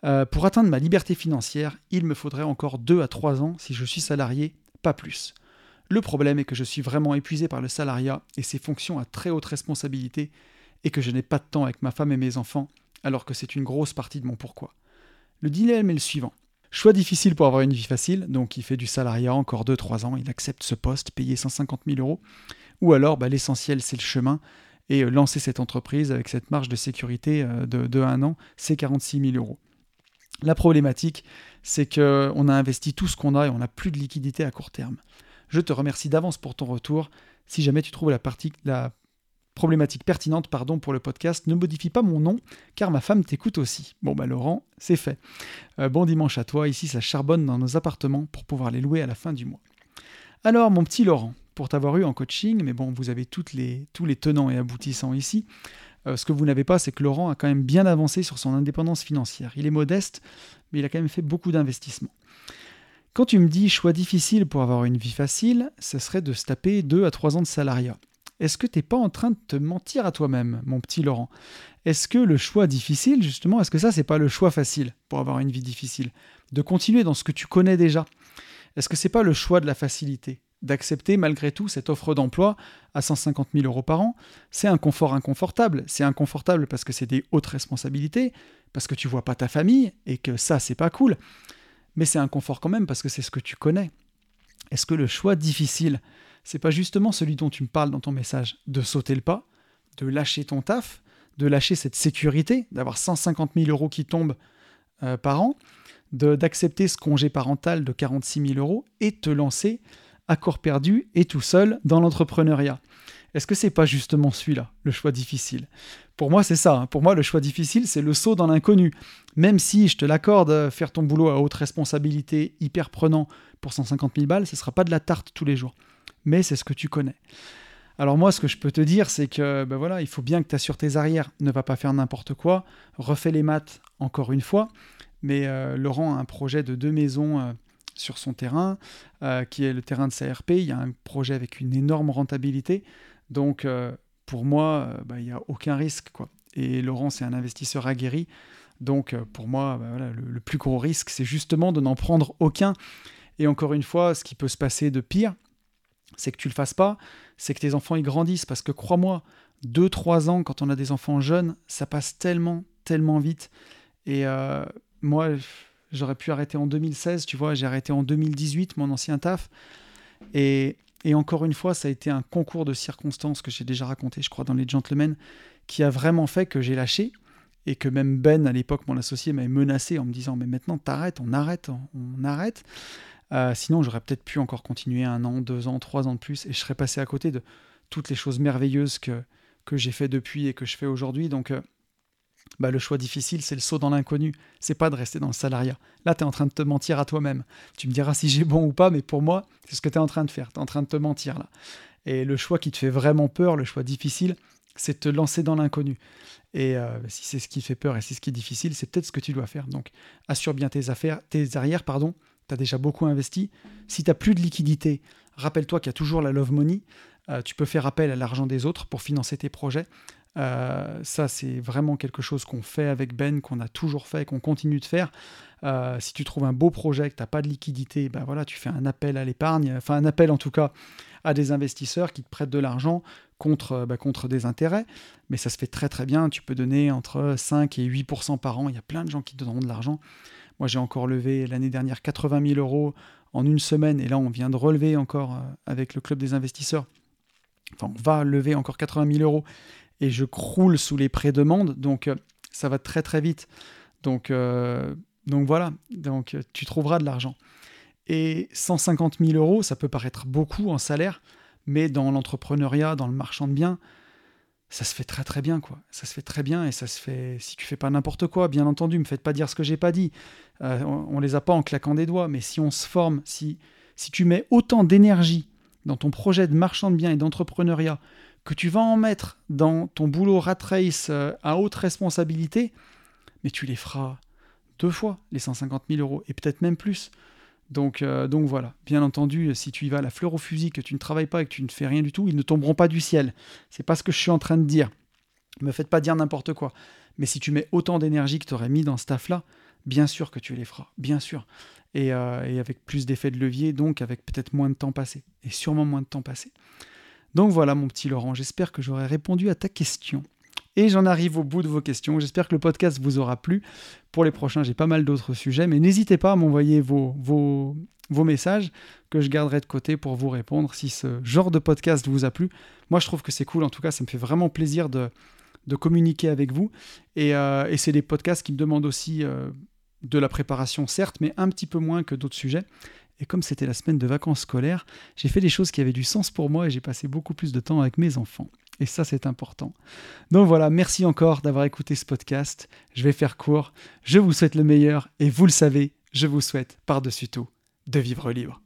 Euh, pour atteindre ma liberté financière, il me faudrait encore 2 à 3 ans si je suis salarié, pas plus. Le problème est que je suis vraiment épuisé par le salariat et ses fonctions à très haute responsabilité et que je n'ai pas de temps avec ma femme et mes enfants, alors que c'est une grosse partie de mon pourquoi. Le dilemme est le suivant. Choix difficile pour avoir une vie facile, donc il fait du salariat encore 2-3 ans, il accepte ce poste payé 150 000 euros, ou alors bah, l'essentiel c'est le chemin, et euh, lancer cette entreprise avec cette marge de sécurité euh, de, de un an, c'est 46 000 euros. La problématique, c'est qu'on a investi tout ce qu'on a et on n'a plus de liquidité à court terme. Je te remercie d'avance pour ton retour. Si jamais tu trouves la, partie, la problématique pertinente pardon, pour le podcast, ne modifie pas mon nom, car ma femme t'écoute aussi. Bon bah Laurent, c'est fait. Euh, bon dimanche à toi, ici ça charbonne dans nos appartements pour pouvoir les louer à la fin du mois. Alors mon petit Laurent, pour t'avoir eu en coaching, mais bon, vous avez tous les tenants et aboutissants ici. Euh, ce que vous n'avez pas, c'est que Laurent a quand même bien avancé sur son indépendance financière. Il est modeste, mais il a quand même fait beaucoup d'investissements. Quand tu me dis choix difficile pour avoir une vie facile, ce serait de se taper 2 à 3 ans de salariat. Est-ce que tu n'es pas en train de te mentir à toi-même, mon petit Laurent? Est-ce que le choix difficile, justement, est-ce que ça, c'est pas le choix facile pour avoir une vie difficile? De continuer dans ce que tu connais déjà Est-ce que c'est pas le choix de la facilité? D'accepter malgré tout cette offre d'emploi à 150 000 euros par an? C'est un confort inconfortable. C'est inconfortable parce que c'est des hautes responsabilités, parce que tu vois pas ta famille et que ça, c'est pas cool. Mais c'est un confort quand même parce que c'est ce que tu connais. Est-ce que le choix difficile, c'est pas justement celui dont tu me parles dans ton message, de sauter le pas, de lâcher ton taf, de lâcher cette sécurité, d'avoir 150 000 euros qui tombent euh, par an, d'accepter ce congé parental de 46 000 euros et te lancer à corps perdu et tout seul dans l'entrepreneuriat. Est-ce que c'est pas justement celui-là, le choix difficile? Pour moi, c'est ça. Hein. Pour moi, le choix difficile, c'est le saut dans l'inconnu. Même si, je te l'accorde, faire ton boulot à haute responsabilité, hyper prenant, pour 150 000 balles, ce ne sera pas de la tarte tous les jours. Mais c'est ce que tu connais. Alors moi, ce que je peux te dire, c'est que ben voilà, il faut bien que tu assures tes arrières. Ne va pas faire n'importe quoi. Refais les maths encore une fois. Mais euh, Laurent a un projet de deux maisons euh, sur son terrain, euh, qui est le terrain de CRP. Il y a un projet avec une énorme rentabilité. Donc pour moi, ben, il n'y a aucun risque. Quoi. Et Laurent, c'est un investisseur aguerri. Donc pour moi, ben voilà, le, le, plus gros risque, c'est justement de n'en prendre aucun. Et encore une fois, ce qui peut se passer de pire, c'est que tu le fasses pas, c'est que tes enfants ils grandissent. Parce que crois-moi, 2-3 ans, quand on a des enfants jeunes, ça passe tellement, tellement vite. Et euh, moi, j'aurais pu arrêter en 2016, tu vois, j'ai arrêté en 2018, mon ancien taf. Et, et, encore une fois, ça a été un concours de circonstances que j'ai déjà raconté, je crois, dans les Gentlemen, qui a vraiment fait que j'ai lâché. Et que même Ben, à l'époque, mon associé, m'avait menacé en me disant Mais maintenant, t'arrêtes, on arrête, on arrête. Euh, sinon, j'aurais peut-être pu encore continuer un an, deux ans, trois ans de plus, et je serais passé à côté de toutes les choses merveilleuses que, que j'ai fait depuis et que je fais aujourd'hui. Donc, euh, bah, le choix difficile, c'est le saut dans l'inconnu. C'est pas de rester dans le salariat. Là, tu es en train de te mentir à toi-même. Tu me diras si j'ai bon ou pas, mais pour moi, c'est ce que tu es en train de faire. Tu es en train de te mentir là. Et le choix qui te fait vraiment peur, le choix difficile, c'est de te lancer dans l'inconnu. Et euh, si c'est ce qui fait peur et c'est ce qui est difficile, c'est peut-être ce que tu dois faire. Donc, assure bien tes affaires, tes arrières, pardon, tu as déjà beaucoup investi. Si tu n'as plus de liquidité, rappelle-toi qu'il y a toujours la love money. Euh, tu peux faire appel à l'argent des autres pour financer tes projets. Euh, ça, c'est vraiment quelque chose qu'on fait avec Ben, qu'on a toujours fait qu'on continue de faire. Euh, si tu trouves un beau projet, que tu n'as pas de liquidité, ben voilà, tu fais un appel à l'épargne, enfin un appel en tout cas à des investisseurs qui te prêtent de l'argent contre, ben, contre des intérêts. Mais ça se fait très très bien. Tu peux donner entre 5 et 8% par an. Il y a plein de gens qui te donneront de l'argent. Moi, j'ai encore levé l'année dernière 80 000 euros en une semaine, et là, on vient de relever encore euh, avec le club des investisseurs. Enfin, on va lever encore 80 000 euros, et je croule sous les pré-demandes, donc euh, ça va très très vite. Donc, euh, donc voilà, donc tu trouveras de l'argent. Et 150 000 euros, ça peut paraître beaucoup en salaire, mais dans l'entrepreneuriat, dans le marchand de biens, ça se fait très très bien quoi. Ça se fait très bien et ça se fait si tu fais pas n'importe quoi, bien entendu, me faites pas dire ce que j'ai pas dit. Euh, on, les a pas en claquant des doigts, mais si on se forme, si si tu mets autant d'énergie dans ton projet de marchand de biens et d'entrepreneuriat que tu vas en mettre dans ton boulot rat race euh, à haute responsabilité, mais tu les feras deux fois les 150 000 euros et peut-être même plus. Donc, euh, donc voilà, bien entendu, si tu y vas à la fleur au fusil, que tu ne travailles pas et que tu ne fais rien du tout, ils ne tomberont pas du ciel. C'est pas ce que je suis en train de dire. Me faites pas dire n'importe quoi. Mais si tu mets autant d'énergie que tu aurais mis dans ce taf-là, bien sûr que tu les feras, bien sûr. Et, euh, et avec plus d'effet de levier, donc avec peut-être moins de temps passé. Et sûrement moins de temps passé. Donc voilà mon petit Laurent, j'espère que j'aurai répondu à ta question. Et j'en arrive au bout de vos questions. J'espère que le podcast vous aura plu. Pour les prochains, j'ai pas mal d'autres sujets, mais n'hésitez pas à m'envoyer vos, vos, vos, messages que je garderai de côté pour vous répondre si ce genre de podcast vous a plu. Moi, je trouve que c'est cool. En tout cas, ça me fait vraiment plaisir de, de communiquer avec vous. Et, euh, c'est des podcasts qui me demandent aussi euh, de la préparation, certes, mais un petit peu moins que d'autres sujets. Et comme c'était la semaine de vacances scolaires, j'ai fait des choses qui avaient du sens pour moi et j'ai passé beaucoup plus de temps avec mes enfants. Et ça, c'est important. Donc voilà, merci encore d'avoir écouté ce podcast. Je vais faire court. Je vous souhaite le meilleur et vous le savez, je vous souhaite par-dessus tout de vivre libre.